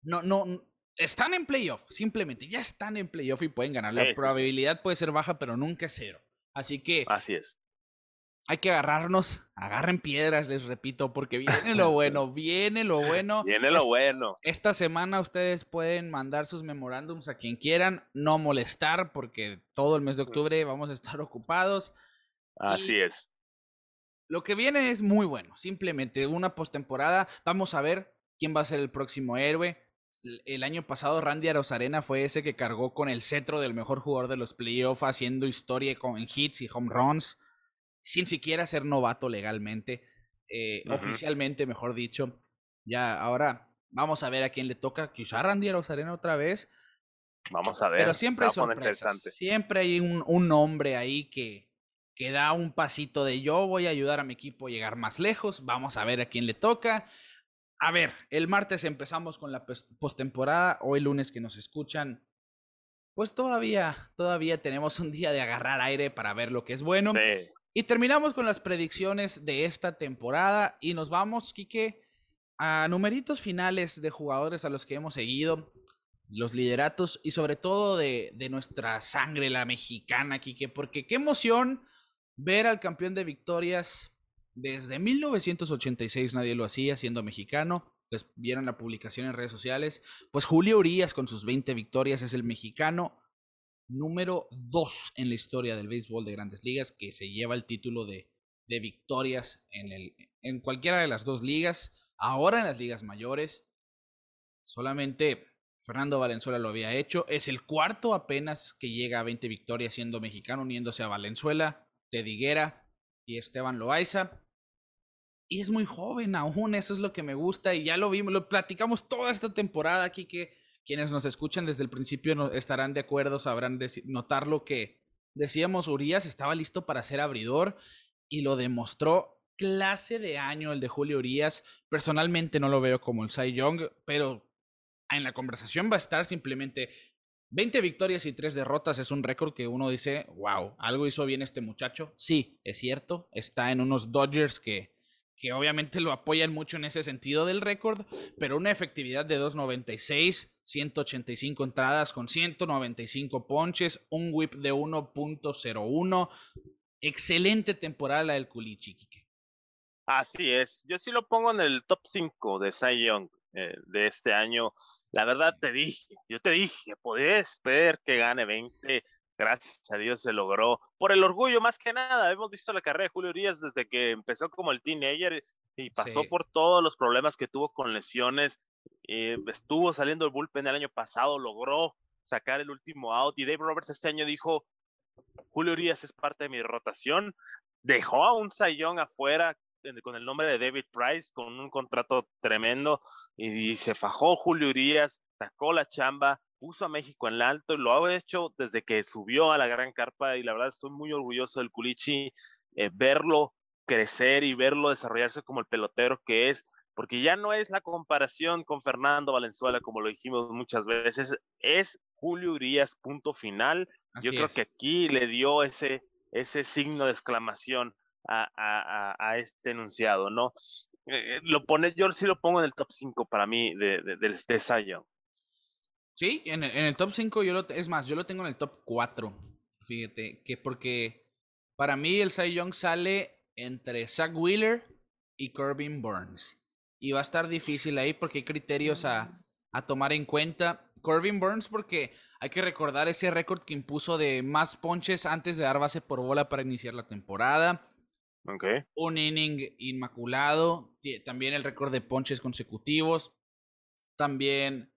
Speaker 2: no, no, están en playoff, simplemente, ya están en playoff y pueden ganar. la probabilidad puede ser baja, pero nunca es cero. Así que.
Speaker 3: Así es.
Speaker 2: Hay que agarrarnos, agarren piedras, les repito, porque viene (laughs) lo bueno, viene lo bueno.
Speaker 3: Viene lo bueno.
Speaker 2: Esta semana ustedes pueden mandar sus memorándums a quien quieran, no molestar, porque todo el mes de octubre vamos a estar ocupados.
Speaker 3: Así es.
Speaker 2: Lo que viene es muy bueno, simplemente una postemporada. Vamos a ver quién va a ser el próximo héroe el año pasado Randy Arozarena fue ese que cargó con el cetro del mejor jugador de los playoffs, haciendo historia con hits y home runs, sin siquiera ser novato legalmente, eh, oficialmente, mejor dicho. Ya, ahora vamos a ver a quién le toca. Quizá Randy Arozarena otra vez.
Speaker 3: Vamos a ver.
Speaker 2: Pero siempre hay sorpresas. Siempre hay un, un nombre ahí que, que da un pasito de yo voy a ayudar a mi equipo a llegar más lejos. Vamos a ver a quién le toca. A ver, el martes empezamos con la postemporada. Hoy lunes que nos escuchan, pues todavía, todavía tenemos un día de agarrar aire para ver lo que es bueno. Y terminamos con las predicciones de esta temporada y nos vamos, Quique, a numeritos finales de jugadores a los que hemos seguido, los lideratos y sobre todo de, de nuestra sangre, la mexicana, Quique, porque qué emoción ver al campeón de victorias desde 1986 nadie lo hacía siendo mexicano. Les vieron la publicación en redes sociales. Pues Julio Urias con sus 20 victorias es el mexicano número 2 en la historia del béisbol de grandes ligas que se lleva el título de, victorias en, el, en cualquiera de las dos ligas. Ahora en las ligas mayores, solamente Fernando Valenzuela lo había hecho. Es el cuarto apenas que llega a 20 victorias siendo mexicano, uniéndose a Valenzuela, de Diguera y Esteban Loaiza. Y es muy joven aún, eso es lo que me gusta y ya lo vimos, lo platicamos toda esta temporada aquí que quienes nos escuchan desde el principio estarán de acuerdo, sabrán notar lo que decíamos, Urias estaba listo para ser abridor y lo demostró clase de año el de Julio Urias. Personalmente no lo veo como el Cy Young, pero en la conversación va a estar simplemente 20 victorias y 3 derrotas es un récord que uno dice, wow, algo hizo bien este muchacho. Sí, es cierto, está en unos Dodgers que, que obviamente lo apoyan mucho en ese sentido del récord, pero una efectividad de 2.96, 185 entradas con 195 ponches, un whip de 1.01. Excelente temporada la del Culichi,
Speaker 3: Así es, yo sí lo pongo en el top 5 de Cy Young eh, de este año la verdad te dije, yo te dije, podés ver que gane 20. Gracias a Dios se logró. Por el orgullo, más que nada. Hemos visto la carrera de Julio Urias desde que empezó como el teenager y pasó por todos los problemas que tuvo con lesiones. Eh, estuvo saliendo el bullpen el año pasado, logró sacar el último out. Y Dave Roberts este año dijo: Julio Urias es parte de mi rotación. Dejó a un Sayón afuera con el nombre de David Price, con un contrato tremendo, y, se fajó Julio Urias, sacó la chamba, puso a México en el alto, y lo ha hecho desde que subió a la gran carpa, y la verdad estoy muy orgulloso del Culichi, eh, verlo crecer y verlo desarrollarse como el pelotero que es, porque ya no es la comparación con Fernando Valenzuela, como lo dijimos muchas veces, es Julio Urias, punto final. Yo creo que aquí le dio ese, ese signo de exclamación a, este enunciado, ¿no? Eh, lo pone, yo sí lo pongo en el top 5 para mí de, de, de,
Speaker 2: Sí, en el, top 5 yo lo, es más, yo lo tengo en el top 4. Fíjate, que porque para mí el Cy Young sale entre Zach Wheeler y Corbin Burns. Y va a estar difícil ahí porque hay criterios a, a tomar en cuenta. Corbin Burns porque hay que recordar ese récord que impuso de más ponches antes de dar base por bola para iniciar la temporada. Un inning inmaculado. También el récord de ponches consecutivos. También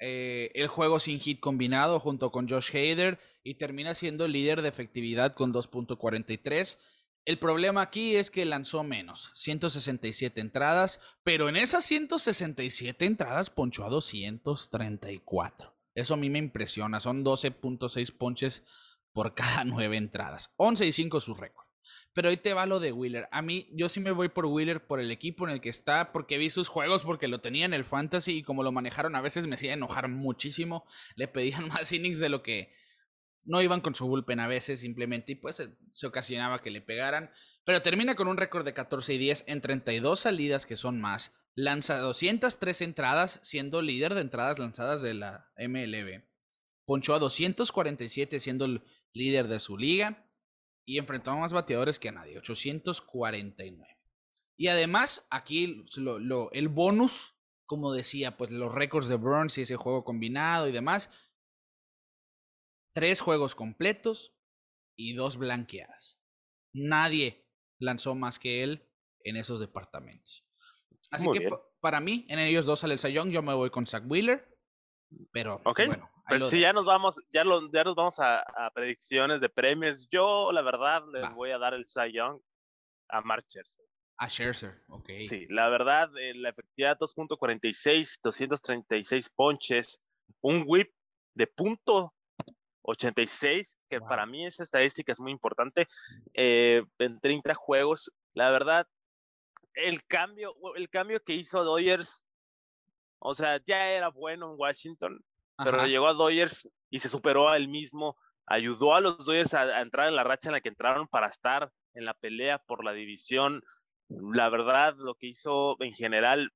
Speaker 2: eh, el juego sin hit combinado junto con Josh Hader. Y termina siendo el líder de efectividad con 2.43. El problema aquí es que lanzó menos, 167 entradas, pero en esas 167 entradas ponchó a 234. Eso a mí me impresiona, son 12.6 ponches por cada nueve entradas. 11 y 5 su récord. Pero ahí te va lo de Wheeler. A mí, yo sí me voy por Wheeler por el equipo en el que está, porque vi sus juegos, porque lo tenía en el fantasy y como lo manejaron a veces me hacía enojar muchísimo. Le pedían (laughs) más innings de lo que no iban con su bullpen a veces simplemente y pues se ocasionaba que le pegaran. Pero termina con un récord de 14 y 10 en 32 salidas que son más. Lanza 203 entradas, siendo líder de entradas lanzadas de la MLB. Ponchó a 247 siendo el líder de su liga y enfrentó a más bateadores que a nadie, 849. Y además, aquí lo, el bonus, como decía, pues los récords de Burns y ese juego combinado y demás. Tres juegos completos y dos blanqueadas. Nadie lanzó más que él en esos departamentos. Así que para mí, en ellos dos sale el Sayong, yo me voy con Zach Wheeler. Pero bueno,
Speaker 3: pues si ya nos vamos, ya, lo, ya nos vamos a, predicciones de premios. Yo, la verdad, le voy a dar el Cy Young a Mark Scherzer.
Speaker 2: A Scherzer, ok.
Speaker 3: Sí, la verdad, eh, la efectividad 2.46, 236 ponches, un whip de punto 86, que para mí esa estadística es muy importante, eh, en 30 juegos. La verdad, el cambio, el cambio que hizo Dodgers, o sea, ya era bueno en Washington, pero llegó a Dodgers y se superó a él mismo, ayudó a los Dodgers a, entrar en la racha en la que entraron para estar en la pelea por la división. La verdad, lo que hizo en general,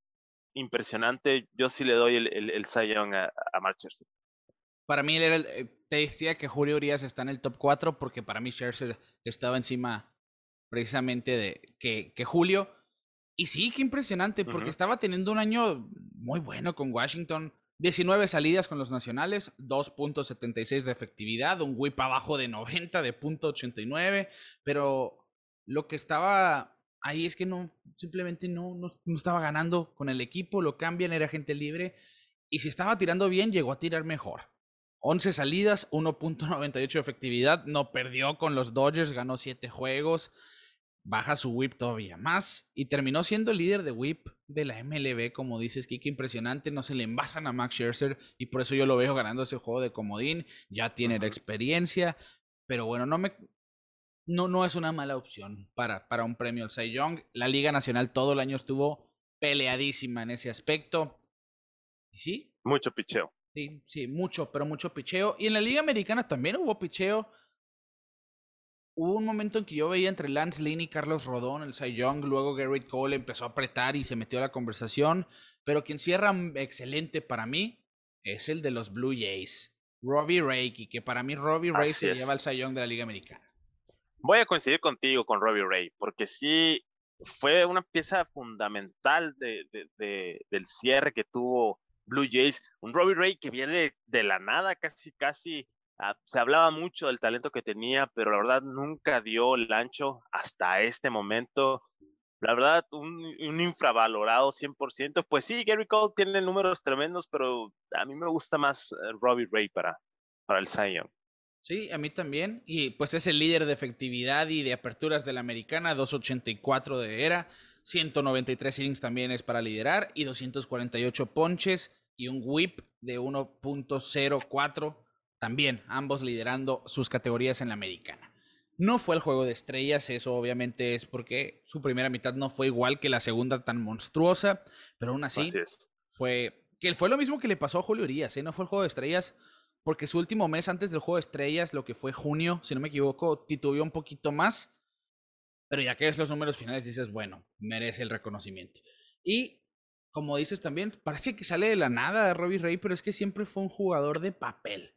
Speaker 3: impresionante. Yo sí le doy el, el, el a, a Mark Scherzer.
Speaker 2: Para mí, era eh, te decía que Julio Urias está en el top 4 porque para mí Scherzer estaba encima precisamente de que, que Julio. Y sí, qué impresionante, porque estaba teniendo un año muy bueno con Washington. 19 salidas con los nacionales, 2.76 de efectividad, un whip abajo de 90 de .89, pero lo que estaba ahí es que no, simplemente no, no, no, estaba ganando con el equipo, lo cambian, era gente libre, y si estaba tirando bien, llegó a tirar mejor. 11 salidas, 1.98 de efectividad, no perdió con los Dodgers, ganó 7 juegos, baja su whip todavía más y terminó siendo el líder de whip de la MLB, como dices, Kike, impresionante, no se le envasan a Max Scherzer y por eso yo lo veo ganando ese juego de comodín, ya tiene la experiencia, pero bueno, no me no, no es una mala opción para, para un premio al Cy Young. La Liga Nacional todo el año estuvo peleadísima en ese aspecto. ¿Y sí?
Speaker 3: Mucho picheo.
Speaker 2: Sí, sí, mucho, pero mucho picheo. Y en la Liga Americana también hubo picheo hubo un momento en que yo veía entre Lance Lynn y Carlos Rodón, el Cy Young, luego Garrett Cole empezó a apretar y se metió a la conversación, pero quien cierra excelente para mí es el de los Blue Jays, Robbie Ray, que para mí Robbie Ray se lleva el Cy Young de la Liga Americana.
Speaker 3: Voy a coincidir contigo con Robbie Ray, porque sí fue una pieza fundamental de, del cierre que tuvo Blue Jays, un Robbie Ray que viene de la nada, casi, casi se hablaba mucho del talento que tenía, pero la verdad nunca dio el ancho hasta este momento. La verdad, un, infravalorado 100%. Pues sí, Gary Cole tiene números tremendos, pero a mí me gusta más eh, Robbie Ray para, para el Zion.
Speaker 2: Sí, a mí también. Y pues es el líder de efectividad y de aperturas de la americana, 284 de era, 193 innings también es para liderar y 248 ponches y un whip de 1.04 también, ambos liderando sus categorías en la americana. No fue el juego de estrellas, eso obviamente es porque su primera mitad no fue igual que la segunda tan monstruosa, pero aún así, fue que fue lo mismo que le pasó a Julio Urias, ¿eh? no fue el juego de estrellas, porque su último mes antes del juego de estrellas, lo que fue junio, si no me equivoco, titubeó un poquito más, pero ya que es los números finales dices, bueno, merece el reconocimiento. Y como dices también, parece que sale de la nada Robbie Ray, pero es que siempre fue un jugador de papel.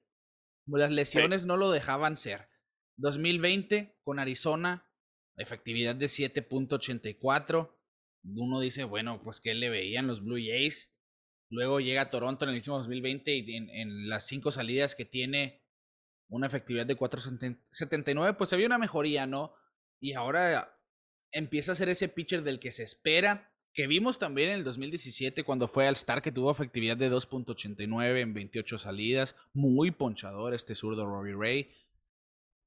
Speaker 2: Las lesiones no lo dejaban ser. 2020 con Arizona, efectividad de 7.84. Uno dice, bueno, pues que le veían los Blue Jays. Luego llega a Toronto en el mismo 2020 y en, las cinco salidas que tiene una efectividad de 4.79, pues se vio una mejoría, ¿no? Y ahora empieza a ser ese pitcher del que se espera que vimos también en el 2017 cuando fue al Star que tuvo efectividad de 2.89 en 28 salidas, muy ponchador este zurdo Robbie Ray.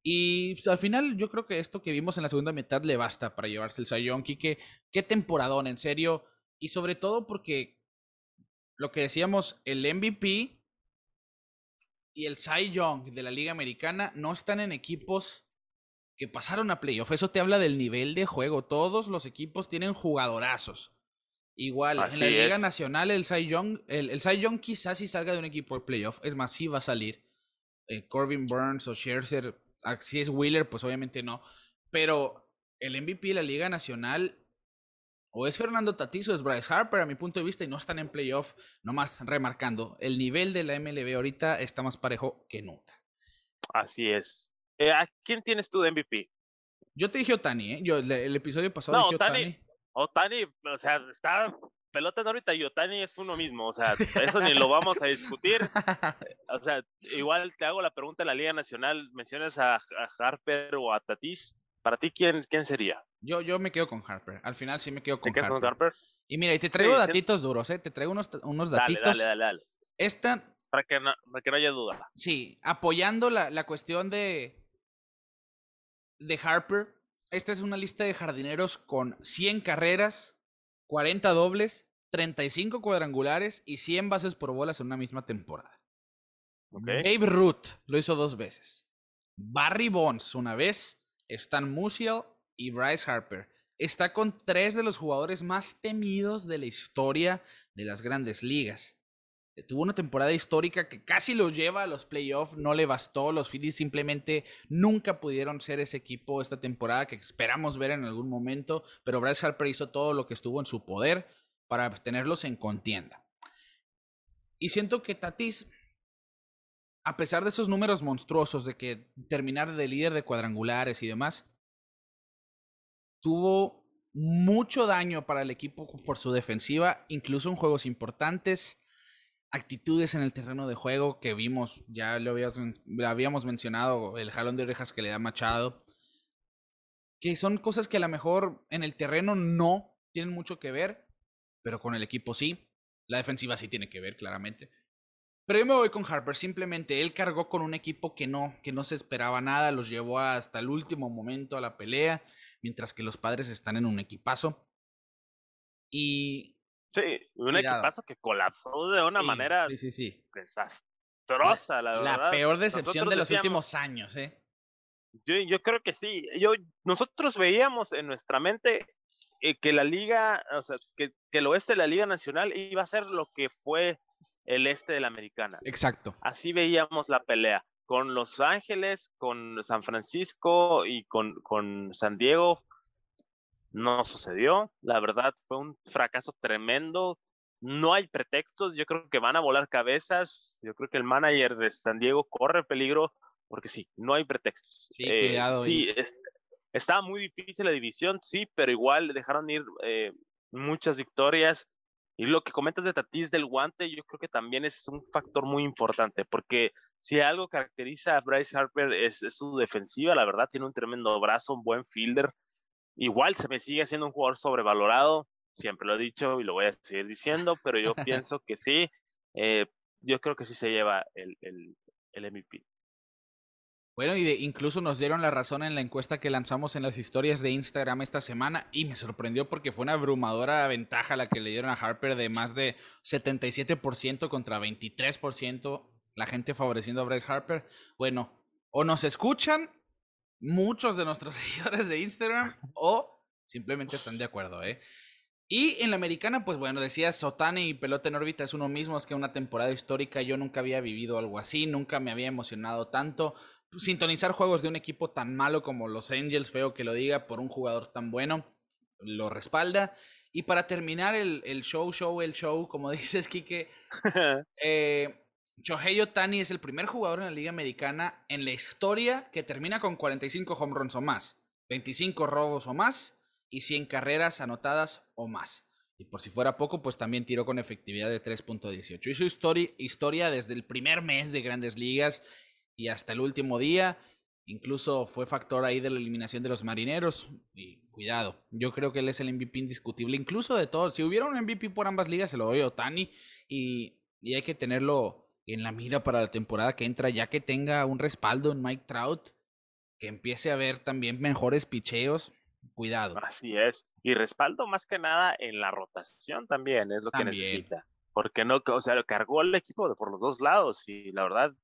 Speaker 2: Y pues, al final yo creo que esto que vimos en la segunda mitad le basta para llevarse el Sayón, que qué temporadón, en serio, y sobre todo porque lo que decíamos, el MVP y el Cy Young de la Liga Americana no están en equipos que pasaron a playoff. Eso te habla del nivel de juego. Todos los equipos tienen jugadorazos. Igual, en la Liga Nacional, el Cy Young, el, el Cy Young quizás si salga de un equipo de playoff. Es más, sí va a salir. Eh, Corbin Burns o Scherzer. Ah, si es Wheeler, pues obviamente no. Pero el MVP de la Liga Nacional o es Fernando Tatis o es Bryce Harper, a mi punto de vista, y no están en playoff, nomás remarcando, el nivel de la MLB ahorita está más parejo que nunca.
Speaker 3: Así es. Eh, ¿A quién tienes tú de MVP?
Speaker 2: Yo te dije Otani, ¿eh? Yo, el, episodio pasado dije Otani.
Speaker 3: Otani, o sea, está pelota de ahorita y Otani es uno mismo, o sea, eso ni lo vamos a discutir. O sea, igual te hago la pregunta en la Liga Nacional, mencionas a, a Harper o a Tatis, ¿para ti quién, quién sería?
Speaker 2: Yo, yo me quedo con Harper. Al final sí me quedo con, Harper. Y mira, y te traigo datitos duros, ¿eh? Te traigo unos, unos datitos.
Speaker 3: Dale, dale, dale.
Speaker 2: Esta.
Speaker 3: Para que, no, para que no haya duda.
Speaker 2: Sí, apoyando la, la cuestión de. de Harper. Esta es una lista de jardineros con 100 carreras, 40 dobles, 35 cuadrangulares y 100 bases por bolas en una misma temporada. Okay. Dave Root lo hizo dos veces. Barry Bonds una vez. Stan Musial y Bryce Harper. Está con tres de los jugadores más temidos de la historia de las grandes ligas. Eh, tuvo una temporada histórica que casi los lleva a los playoffs, no le bastó, los Phillies simplemente nunca pudieron ser ese equipo esta temporada que esperamos ver en algún momento, pero Bryce Harper hizo todo lo que estuvo en su poder para tenerlos en contienda. Y siento que Tatis, a pesar de esos números monstruosos de que terminar de líder de cuadrangulares y demás, tuvo mucho daño para el equipo por su defensiva, incluso en juegos importantes, actitudes en el terreno de juego que vimos, ya lo habíamos, mencionado, el jalón de orejas que le da Machado, que son cosas que a lo mejor en el terreno no tienen mucho que ver, pero con el equipo sí. La defensiva sí tiene que ver, claramente. Pero yo me voy con Harper, simplemente él cargó con un equipo que no, que no se esperaba nada, los llevó hasta el último momento a la pelea, mientras que los padres están en un equipazo. Y.
Speaker 3: Sí, un equipazo que colapsó de una manera
Speaker 2: sí, sí,
Speaker 3: desastrosa, la, verdad.
Speaker 2: La peor decepción de los últimos años, ¿eh?
Speaker 3: Yo, yo creo que sí. Yo, nosotros veíamos en nuestra mente eh, que la liga, o sea, que, que el oeste de la Liga Nacional iba a ser lo que fue el este de la americana.
Speaker 2: Exacto.
Speaker 3: Así veíamos la pelea con Los Ángeles, con San Francisco y con, con San Diego. No sucedió. La verdad fue un fracaso tremendo. No hay pretextos. Yo creo que van a volar cabezas. Yo creo que el manager de San Diego corre peligro porque sí, no hay pretextos.
Speaker 2: Sí, eh, cuidado.
Speaker 3: Sí, estaba muy difícil la división, sí, pero igual dejaron ir eh, muchas victorias. Y lo que comentas de Tatis del guante, yo creo que también es un factor muy importante, porque si algo caracteriza a Bryce Harper es, su defensiva, la verdad, tiene un tremendo brazo, un buen fielder. Igual se me sigue siendo un jugador sobrevalorado, siempre lo he dicho y lo voy a seguir diciendo, pero yo (laughs) pienso que sí, eh, yo creo que sí se lleva el, el, el MVP.
Speaker 2: Bueno, y incluso nos dieron la razón en la encuesta que lanzamos en las historias de Instagram esta semana y me sorprendió porque fue una abrumadora ventaja la que le dieron a Harper de más de 77% contra 23%, la gente favoreciendo a Bryce Harper. Bueno, o nos escuchan muchos de nuestros (laughs) seguidores de Instagram o simplemente están de acuerdo, ¿eh? Y en la americana, pues bueno, decía Sotani y pelota en órbita es uno mismo, es que una temporada histórica yo nunca había vivido algo así, nunca me había emocionado tanto sintonizar juegos de un equipo tan malo como los Angels, feo que lo diga, por un jugador tan bueno, lo respalda. Y para terminar el, show, show, el show, como (laughs) dices, Kike, (laughs) eh, Shohei Otani es el primer jugador en la Liga Americana en la historia que termina con 45 home runs o más, 25 robos o más y 100 carreras anotadas o más. Y por si fuera poco, pues también tiró con efectividad de 3.18. Hizo historia, historia desde el primer mes de grandes ligas y hasta el último día. Incluso fue factor ahí de la eliminación de los marineros. Y cuidado, yo creo que él es el MVP indiscutible, incluso de todos. Si hubiera un MVP por ambas ligas, se lo doy a Otani. Y, y hay que tenerlo en la mira para la temporada que entra, ya que tenga un respaldo en Mike Trout, que empiece a ver también mejores picheos. Cuidado.
Speaker 3: Así es. Y respaldo más que nada en la rotación también, es lo que necesita. Porque no, o sea, lo cargó el equipo de por los dos lados y la verdad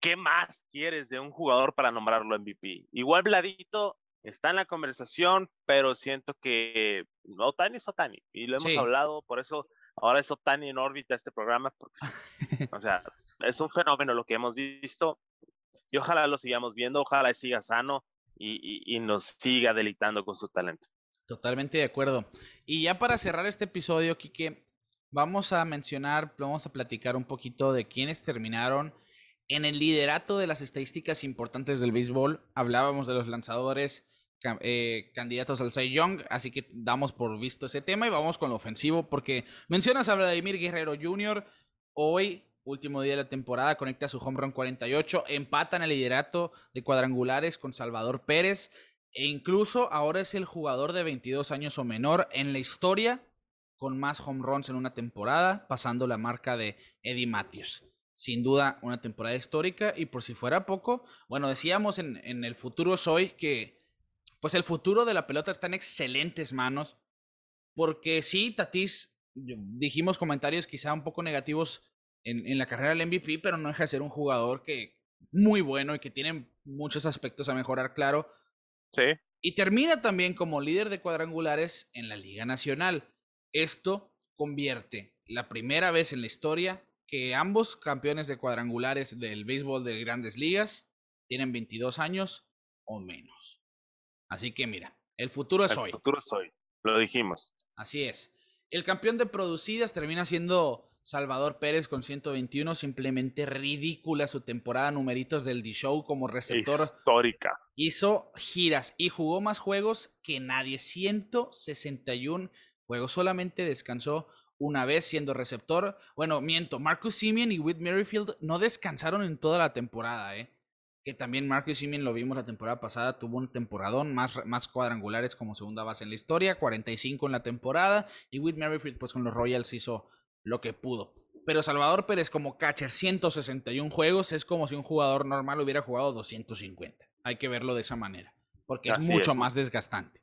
Speaker 3: ¿qué más quieres de un jugador para nombrarlo MVP? Igual Vladito está en la conversación, pero siento que Otani es Otani. Y lo hemos hablado, por eso ahora es Otani en órbita este programa, porque, (laughs) o sea, es un fenómeno lo que hemos visto. Y ojalá lo sigamos viendo, ojalá siga sano y, nos siga delitando con su talento.
Speaker 2: Totalmente de acuerdo. Y ya para cerrar este episodio, Kike, vamos a mencionar, vamos a platicar un poquito de quiénes terminaron en el liderato de las estadísticas importantes del béisbol. Hablábamos de los lanzadores eh, candidatos al Cy Young, así que damos por visto ese tema y vamos con lo ofensivo, porque mencionas a Vladimir Guerrero Jr. Hoy, último día de la temporada, conecta su home run 48, empatan el liderato de cuadrangulares con Salvador Pérez, e incluso ahora es el jugador de 22 años o menor en la historia con más home runs en una temporada, pasando la marca de Eddie Matthews. Sin duda, una temporada histórica. Y por si fuera poco, bueno, decíamos en, en el futuro soy que pues el futuro de la pelota está en excelentes manos. Porque sí, Tatis, dijimos comentarios quizá un poco negativos en, la carrera del MVP, pero no deja de ser un jugador que muy bueno y que tiene muchos aspectos a mejorar, claro.
Speaker 3: Sí.
Speaker 2: Y termina también como líder de cuadrangulares en la Liga Nacional. Esto convierte la primera vez en la historia que ambos campeones de cuadrangulares del béisbol de grandes ligas tienen 22 años o menos. Así que mira, el futuro es hoy.
Speaker 3: El futuro es hoy, lo dijimos.
Speaker 2: Así es. El campeón de producidas termina siendo Salvador Pérez con 121, simplemente ridícula su temporada, numeritos del D-Show como receptor.
Speaker 3: Histórica.
Speaker 2: Hizo giras y jugó más juegos que nadie, 161 juegos, solamente descansó una vez siendo receptor. Bueno, miento, Marcus Simeon y Whit Merrifield no descansaron en toda la temporada, ¿eh? Que también Marcus Simeon lo vimos la temporada pasada, tuvo un temporadón, más, más cuadrangulares como segunda base en la historia, 45 en la temporada, y Whit Merrifield pues con los Royals hizo lo que pudo. Pero Salvador Pérez como catcher, 161 juegos, es como si un jugador normal hubiera jugado 250. Hay que verlo de esa manera, porque es mucho más desgastante.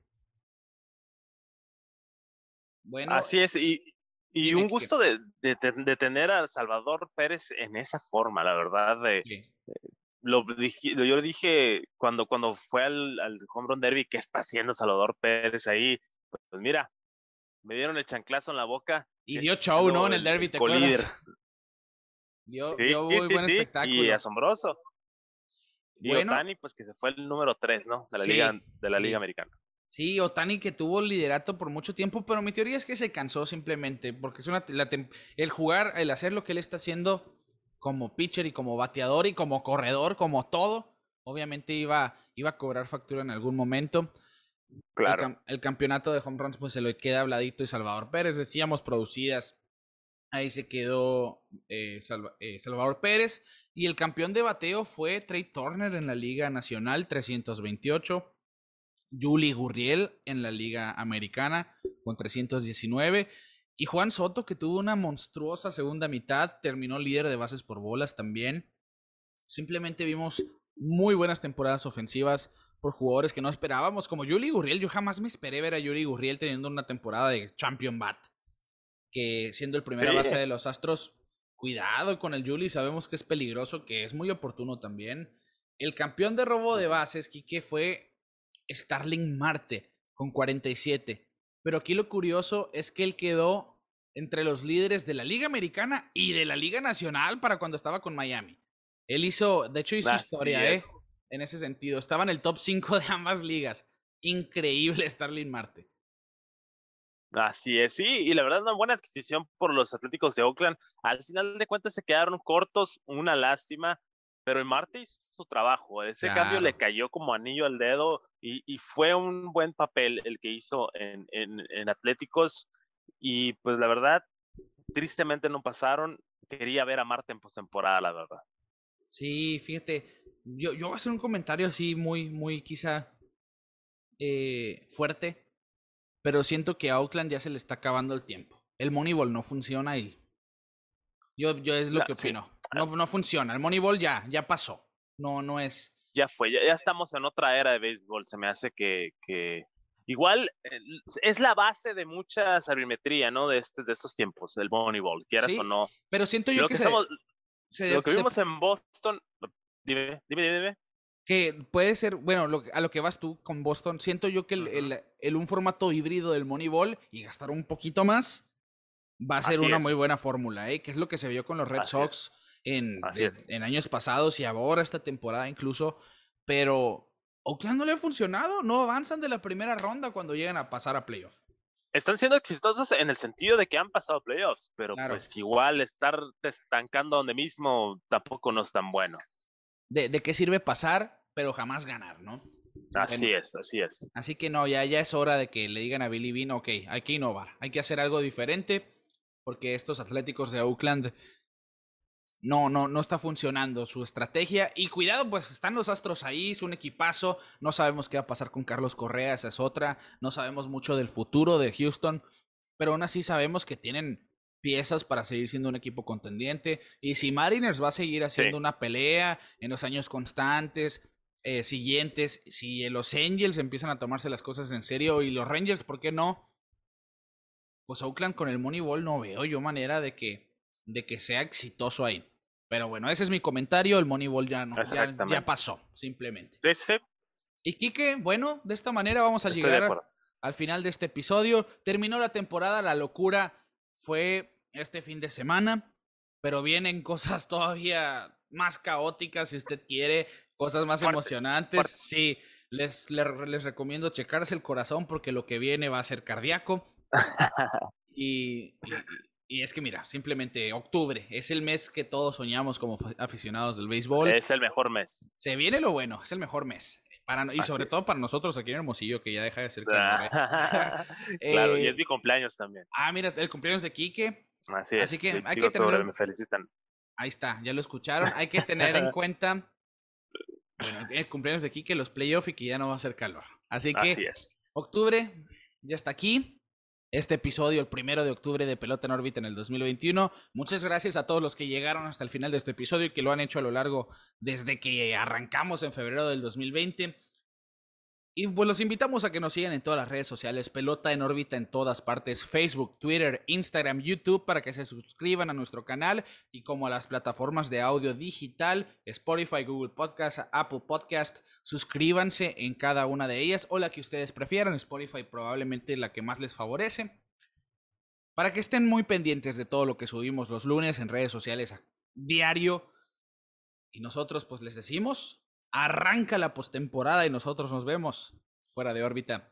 Speaker 3: Bueno, Así es, y, y un gusto de, de, tener a Salvador Pérez en esa forma, la verdad, de, lo dije, yo dije cuando, cuando fue al, al Home Run Derby, ¿qué está haciendo Salvador Pérez ahí? Pues, mira, me dieron el chanclazo en la boca.
Speaker 2: Y dio show, ¿no? En el derby, ¿te acuerdas?
Speaker 3: Dio, dio muy buen espectáculo. Y asombroso. Y bueno, Otani, pues que se fue el número 3, ¿no? De la, Liga, de la Liga Americana.
Speaker 2: Sí, Otani que tuvo liderato por mucho tiempo, pero mi teoría es que se cansó simplemente, porque es una, el jugar, el hacer lo que él está haciendo como pitcher y como bateador y como corredor, como todo, obviamente iba, iba a cobrar factura en algún momento.
Speaker 3: Claro.
Speaker 2: El, campeonato de home runs pues se lo queda Habladito y Salvador Pérez, decíamos producidas. Ahí se quedó eh, eh, Salvador Pérez. Y el campeón de bateo fue Trey Turner en la Liga Nacional, 328. Julie Gurriel en la Liga Americana con 319. Y Juan Soto, que tuvo una monstruosa segunda mitad, terminó líder de bases por bolas también. Simplemente vimos muy buenas temporadas ofensivas por jugadores que no esperábamos, como Yuli Gurriel. Yo jamás me esperé ver a Yuli Gurriel teniendo una temporada de Champion Bat. Que siendo el primera base de los Astros, cuidado con el Yuli, sabemos que es peligroso, que es muy oportuno también. El campeón de robo de bases, Kike, fue Starling Marte con 47. Pero aquí lo curioso es que él quedó entre los líderes de la Liga Americana y de la Liga Nacional para cuando estaba con Miami. Él hizo, de hecho hizo historia, ¿eh? En ese sentido. Estaba en el top 5 de ambas ligas. Increíble (laughs) Starling Marte.
Speaker 3: Así es, sí, y la verdad una buena adquisición por los Atléticos de Oakland. Al final de cuentas se quedaron cortos, una lástima, pero el Marte hizo su trabajo. Ese cambio le cayó como anillo al dedo y, fue un buen papel el que hizo en, en, Atléticos. Y pues la verdad, tristemente no pasaron. Quería ver a Marte en postemporada, la verdad.
Speaker 2: Sí, fíjate, yo, yo voy a hacer un comentario así muy, muy quizá eh, fuerte, pero siento que a Oakland ya se le está acabando el tiempo. El Moneyball no funciona y yo, yo es lo que opino. No, no funciona. El Moneyball ya, ya pasó. No, no es.
Speaker 3: Ya fue, ya, estamos en otra era de béisbol. Se me hace que, que igual es la base de mucha sabimetría, ¿no? De, este, de estos tiempos, el Moneyball, quieras o no.
Speaker 2: Pero siento yo
Speaker 3: lo que,
Speaker 2: se,
Speaker 3: lo que vimos en Boston, Dime, dime, dime.
Speaker 2: Que puede ser, bueno, a lo que vas tú con Boston, siento yo que el, un formato híbrido del Moneyball y gastar un poquito más va a ser una muy buena fórmula, ¿eh? Que es lo que se vio con los Red Sox en, en años pasados y ahora esta temporada incluso. Pero Oakland no le ha funcionado, no avanzan de la primera ronda cuando llegan a pasar a playoff.
Speaker 3: Están siendo exitosos en el sentido de que han pasado playoffs, pero pues igual estar estancando donde mismo tampoco no es tan bueno
Speaker 2: de, qué sirve pasar, pero jamás ganar, ¿no?
Speaker 3: Así es, así es.
Speaker 2: Así que no, ya, ya es hora de que le digan a Billy Bean, ok, hay que innovar, hay que hacer algo diferente, porque estos Atléticos de Oakland no, no, no está funcionando su estrategia. Y cuidado, pues están los Astros ahí, es un equipazo. No sabemos qué va a pasar con Carlos Correa, esa es otra. No sabemos mucho del futuro de Houston, pero aún así sabemos que tienen piezas para seguir siendo un equipo contendiente. Y si Mariners va a seguir haciendo una pelea en los años constantes, eh, siguientes, si los Angels empiezan a tomarse las cosas en serio y los Rangers, ¿por qué no? Pues Oakland con el Moneyball no veo yo manera de que, de que sea exitoso ahí. Pero bueno, ese es mi comentario. El Moneyball ya no, ya, pasó, simplemente. Y Kike, bueno, de esta manera vamos a llegar al final de este episodio. Terminó la temporada, la locura fue este fin de semana, pero vienen cosas todavía más caóticas, si usted quiere, cosas más emocionantes. Sí, les, les, recomiendo checarse el corazón porque lo que viene va a ser cardíaco. (laughs) y, y, es que mira, simplemente octubre es el mes que todos soñamos como aficionados del béisbol.
Speaker 3: Es el mejor mes.
Speaker 2: Se viene lo bueno, es el mejor mes. Para, y sobre todo para nosotros aquí en Hermosillo, que ya deja de ser. (laughs) (laughs)
Speaker 3: claro, y es mi cumpleaños también.
Speaker 2: Ah, mira, el cumpleaños de Quique.
Speaker 3: Así es.
Speaker 2: Así que hay que tener.
Speaker 3: Me felicitan.
Speaker 2: Ahí está, ya lo escucharon. Hay que tener en (laughs) cuenta. Bueno, el cumpleaños de Quique, los playoffs y que ya no va a hacer calor. Así que.
Speaker 3: Así es.
Speaker 2: Octubre ya está aquí. Este episodio, el primero de octubre de Pelota en órbita en el 2021. Muchas gracias a todos los que llegaron hasta el final de este episodio y que lo han hecho a lo largo desde que arrancamos en febrero del 2020. Y pues los invitamos a que nos sigan en todas las redes sociales, Pelota en órbita en todas partes, Facebook, Twitter, Instagram, YouTube, para que se suscriban a nuestro canal y como a las plataformas de audio digital, Spotify, Google Podcast, Apple Podcast, suscríbanse en cada una de ellas o la que ustedes prefieran, Spotify probablemente la que más les favorece, para que estén muy pendientes de todo lo que subimos los lunes en redes sociales diario. Y nosotros pues les decimos Arranca la postemporada y nosotros nos vemos fuera de órbita.